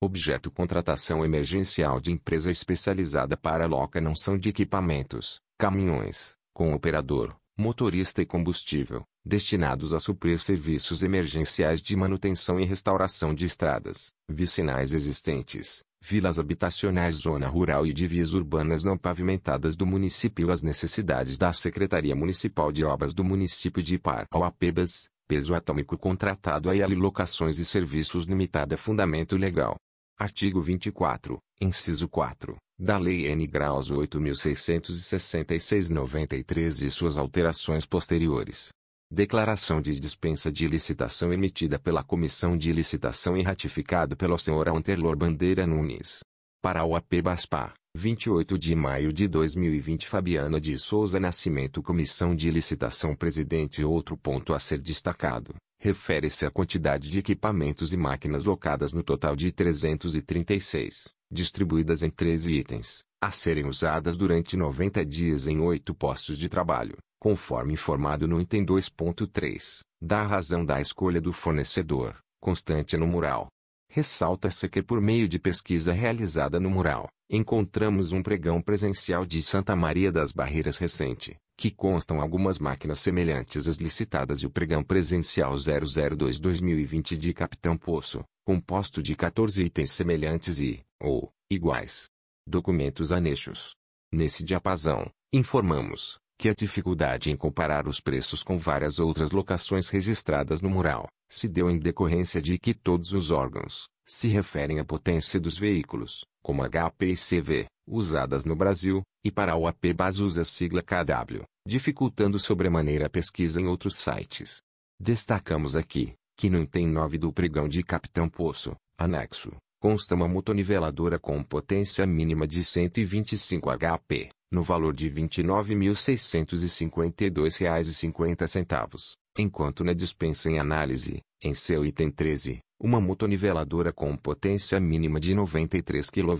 Objeto contratação emergencial de empresa especializada para loca não são de equipamentos, caminhões, com operador, motorista e combustível, destinados a suprir serviços emergenciais de manutenção e restauração de estradas, vicinais existentes, vilas habitacionais zona rural e de vias urbanas não pavimentadas do município as necessidades da Secretaria Municipal de Obras do município de Parauapebas, peso atômico contratado a IL Locações e Serviços Limitada Fundamento Legal. Artigo 24, inciso 4, da Lei N. Graus 8.666-93 e suas alterações posteriores. Declaração de dispensa de licitação emitida pela Comissão de Licitação e ratificado pelo Sr. Antelor Bandeira Nunes. Para o AP Baspa, 28 de maio de 2020 Fabiana de Souza Nascimento Comissão de Licitação Presidente Outro ponto a ser destacado, refere-se à quantidade de equipamentos e máquinas locadas no total de 336, distribuídas em 13 itens, a serem usadas durante 90 dias em oito postos de trabalho conforme informado no item 2.3, da razão da escolha do fornecedor, constante no mural. Ressalta-se que por meio de pesquisa realizada no mural, encontramos um pregão presencial de Santa Maria das Barreiras recente, que constam algumas máquinas semelhantes às licitadas e o pregão presencial 002-2020 de Capitão Poço, composto de 14 itens semelhantes e, ou, iguais. Documentos anexos. Nesse diapasão, informamos que a dificuldade em comparar os preços com várias outras locações registradas no mural se deu em decorrência de que todos os órgãos se referem à potência dos veículos, como HP e CV, usadas no Brasil, e para o AP base usa a sigla KW, dificultando sobremaneira a pesquisa em outros sites. Destacamos aqui, que no item 9 do pregão de Capitão Poço, anexo, consta uma motoniveladora com potência mínima de 125 HP, no valor de R$ 29.652,50, enquanto na dispensa em análise, em seu item 13, uma motoniveladora com potência mínima de 93 kW,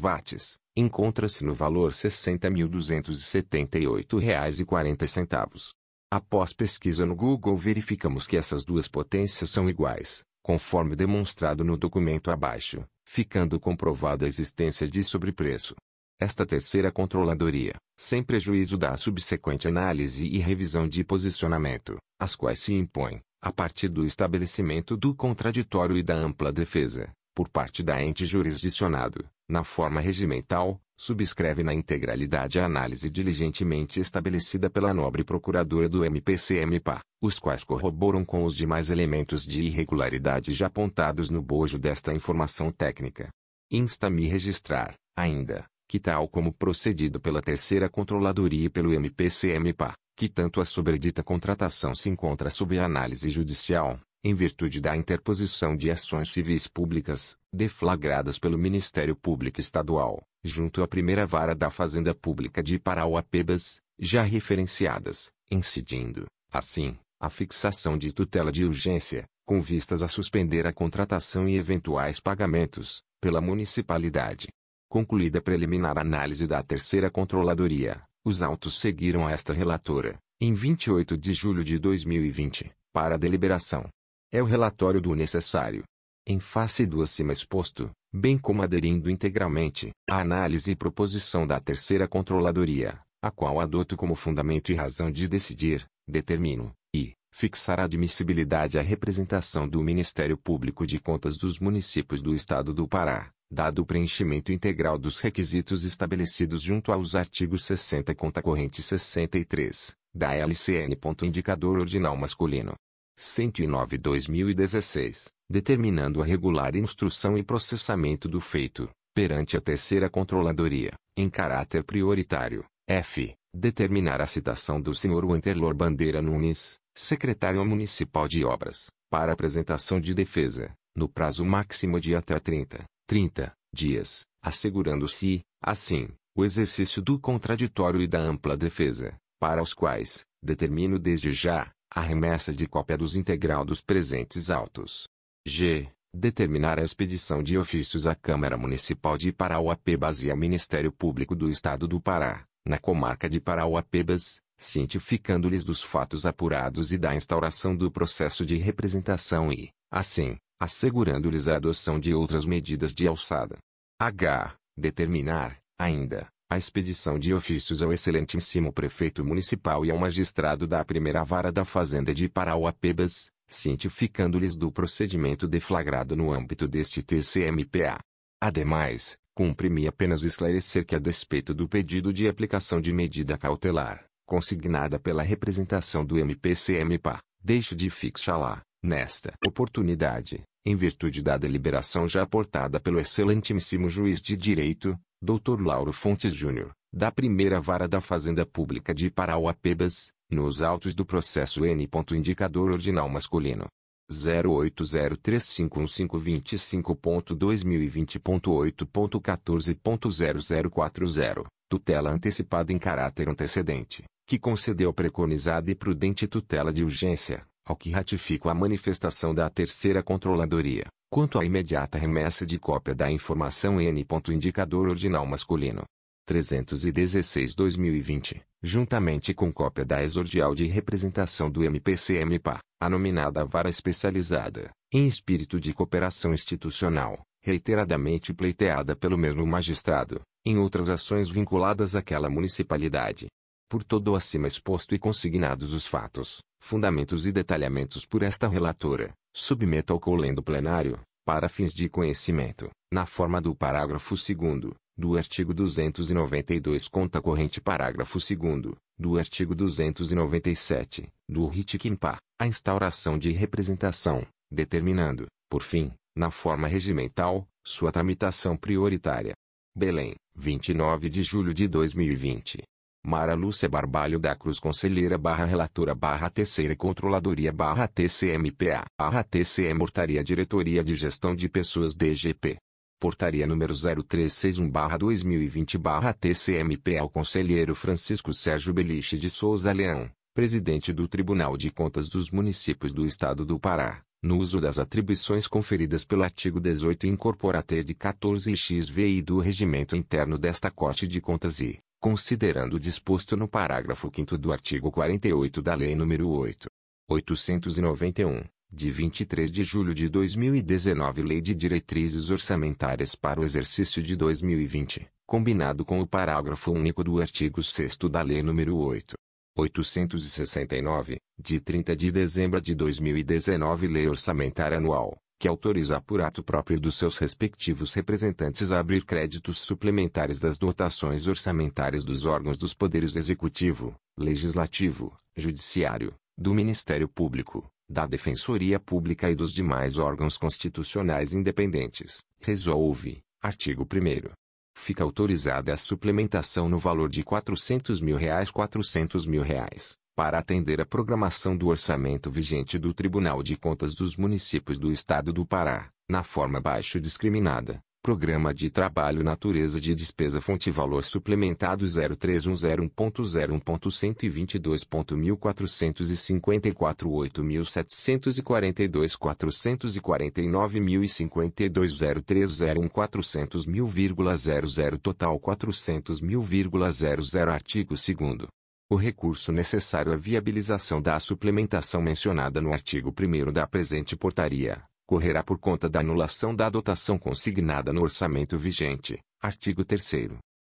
encontra-se no valor R$ 60.278,40. Após pesquisa no Google verificamos que essas duas potências são iguais, conforme demonstrado no documento abaixo, ficando comprovada a existência de sobrepreço. Esta terceira controladoria, sem prejuízo da subsequente análise e revisão de posicionamento, as quais se impõem, a partir do estabelecimento do contraditório e da ampla defesa, por parte da ente jurisdicionado, na forma regimental, subscreve na integralidade a análise diligentemente estabelecida pela nobre procuradora do MPCMPA, os quais corroboram com os demais elementos de irregularidade já apontados no bojo desta informação técnica. Insta-me registrar, ainda, que tal como procedido pela terceira controladoria e pelo MPCMPA, que tanto a sobredita contratação se encontra sob análise judicial, em virtude da interposição de ações civis públicas, deflagradas pelo Ministério Público Estadual, junto à primeira vara da Fazenda Pública de Parauapebas, já referenciadas, incidindo, assim, a fixação de tutela de urgência, com vistas a suspender a contratação e eventuais pagamentos, pela municipalidade. Concluída a preliminar análise da terceira controladoria, os autos seguiram a esta relatora, em 28 de julho de 2020, para a deliberação. É o relatório do necessário. Em face do acima exposto, bem como aderindo integralmente à análise e proposição da terceira controladoria, a qual adoto como fundamento e razão de decidir, determino, e, fixar a admissibilidade à representação do Ministério Público de Contas dos municípios do Estado do Pará, dado o preenchimento integral dos requisitos estabelecidos junto aos artigos 60 conta corrente 63, da LCN. Indicador ordinal masculino. 109-2016, determinando a regular instrução e processamento do feito, perante a terceira controladoria, em caráter prioritário, f. Determinar a citação do Sr. Winterlor Bandeira Nunes, secretário municipal de obras, para apresentação de defesa, no prazo máximo de até 30, 30 dias, assegurando-se, assim, o exercício do contraditório e da ampla defesa, para os quais, determino desde já, a remessa de cópia dos integral dos presentes autos. G. Determinar a expedição de ofícios à Câmara Municipal de Parauapebas e ao Ministério Público do Estado do Pará, na comarca de Parauapebas, cientificando-lhes dos fatos apurados e da instauração do processo de representação e, assim, assegurando-lhes a adoção de outras medidas de alçada. H. Determinar, ainda, a expedição de ofícios ao excelentíssimo prefeito municipal e ao magistrado da primeira vara da Fazenda de Parauapebas, cientificando-lhes do procedimento deflagrado no âmbito deste TCMPA. Ademais, cumpre-me apenas esclarecer que a despeito do pedido de aplicação de medida cautelar, consignada pela representação do MPCMPA, deixo de fixá-la, Nesta oportunidade, em virtude da deliberação já aportada pelo excelentíssimo juiz de direito, Dr. Lauro Fontes Júnior, da primeira vara da Fazenda Pública de Parauapebas, nos autos do processo N. Indicador ordinal masculino 0803515.2020.8.14.0040, tutela antecipada em caráter antecedente, que concedeu preconizada e prudente tutela de urgência, ao que ratifico a manifestação da terceira controladoria, quanto à imediata remessa de cópia da informação N. Indicador ordinal masculino 316-2020, juntamente com cópia da exordial de representação do MPCMPA, anominada Vara Especializada, em espírito de cooperação institucional, reiteradamente pleiteada pelo mesmo magistrado, em outras ações vinculadas àquela municipalidade. Por todo o acima exposto e consignados os fatos, fundamentos e detalhamentos por esta relatora, submeto ao colendo plenário, para fins de conhecimento, na forma do parágrafo 2 do artigo 292 conta corrente parágrafo 2 do artigo 297, do RIT-QUIMPA, a instauração de representação, determinando, por fim, na forma regimental, sua tramitação prioritária. Belém, 29 de julho de 2020. Mara Lúcia Barbalho da Cruz Conselheira barra Relatora barra Terceira Controladoria barra TCMPA barra TCM Portaria Diretoria de Gestão de Pessoas DGP. Portaria número 0361 barra 2020 barra TCMPA ao Conselheiro Francisco Sérgio Beliche de Souza Leão, Presidente do Tribunal de Contas dos Municípios do Estado do Pará no uso das atribuições conferidas pelo artigo 18 incorporate de 14 XVI do regimento interno desta Corte de Contas e, considerando o disposto no parágrafo 5 do artigo 48 da Lei nº 8. 891, de 23 de julho de 2019 Lei de Diretrizes Orçamentárias para o exercício de 2020, combinado com o parágrafo único do artigo 6 da Lei nº 8. 869, de 30 de dezembro de 2019 Lei Orçamentária Anual, que autoriza por ato próprio dos seus respectivos representantes a abrir créditos suplementares das dotações orçamentárias dos órgãos dos poderes executivo, legislativo, judiciário, do Ministério Público, da Defensoria Pública e dos demais órgãos constitucionais independentes. Resolve, artigo 1 fica autorizada a suplementação no valor de 400 mil reais 400 mil reais, para atender a programação do orçamento vigente do Tribunal de Contas dos Municípios do Estado do Pará, na forma baixo discriminada, Programa de Trabalho Natureza de Despesa Fonte Valor Suplementado 03101.0.122.1454 8.742 449.052 0301 400 mil,00 total 400 mil,00 Artigo 2 o recurso necessário à viabilização da suplementação mencionada no artigo 1 da presente portaria, correrá por conta da anulação da dotação consignada no orçamento vigente. Artigo 3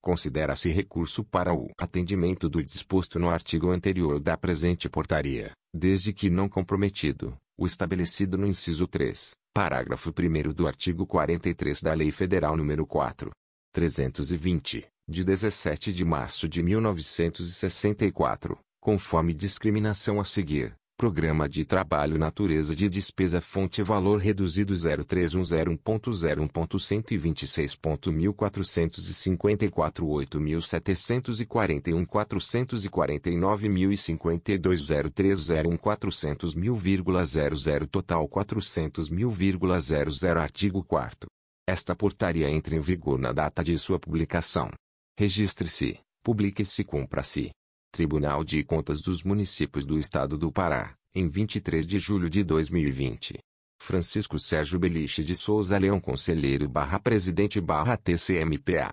Considera-se recurso para o atendimento do disposto no artigo anterior da presente portaria, desde que não comprometido, o estabelecido no inciso 3, parágrafo 1 do artigo 43 da Lei Federal nº 4. 320, de 17 de março de 1964, conforme discriminação a seguir. Programa de Trabalho Natureza de Despesa Fonte Valor Reduzido 03101.0.126.1454 8.741 449.052 0301 400 mil,00 Total 400 mil,00 Artigo 4 Esta portaria entra em vigor na data de sua publicação. Registre-se, publique-se e cumpra-se. Tribunal de Contas dos Municípios do Estado do Pará, em 23 de julho de 2020. Francisco Sérgio Beliche de Souza Leão Conselheiro barra Presidente barra TCMPA.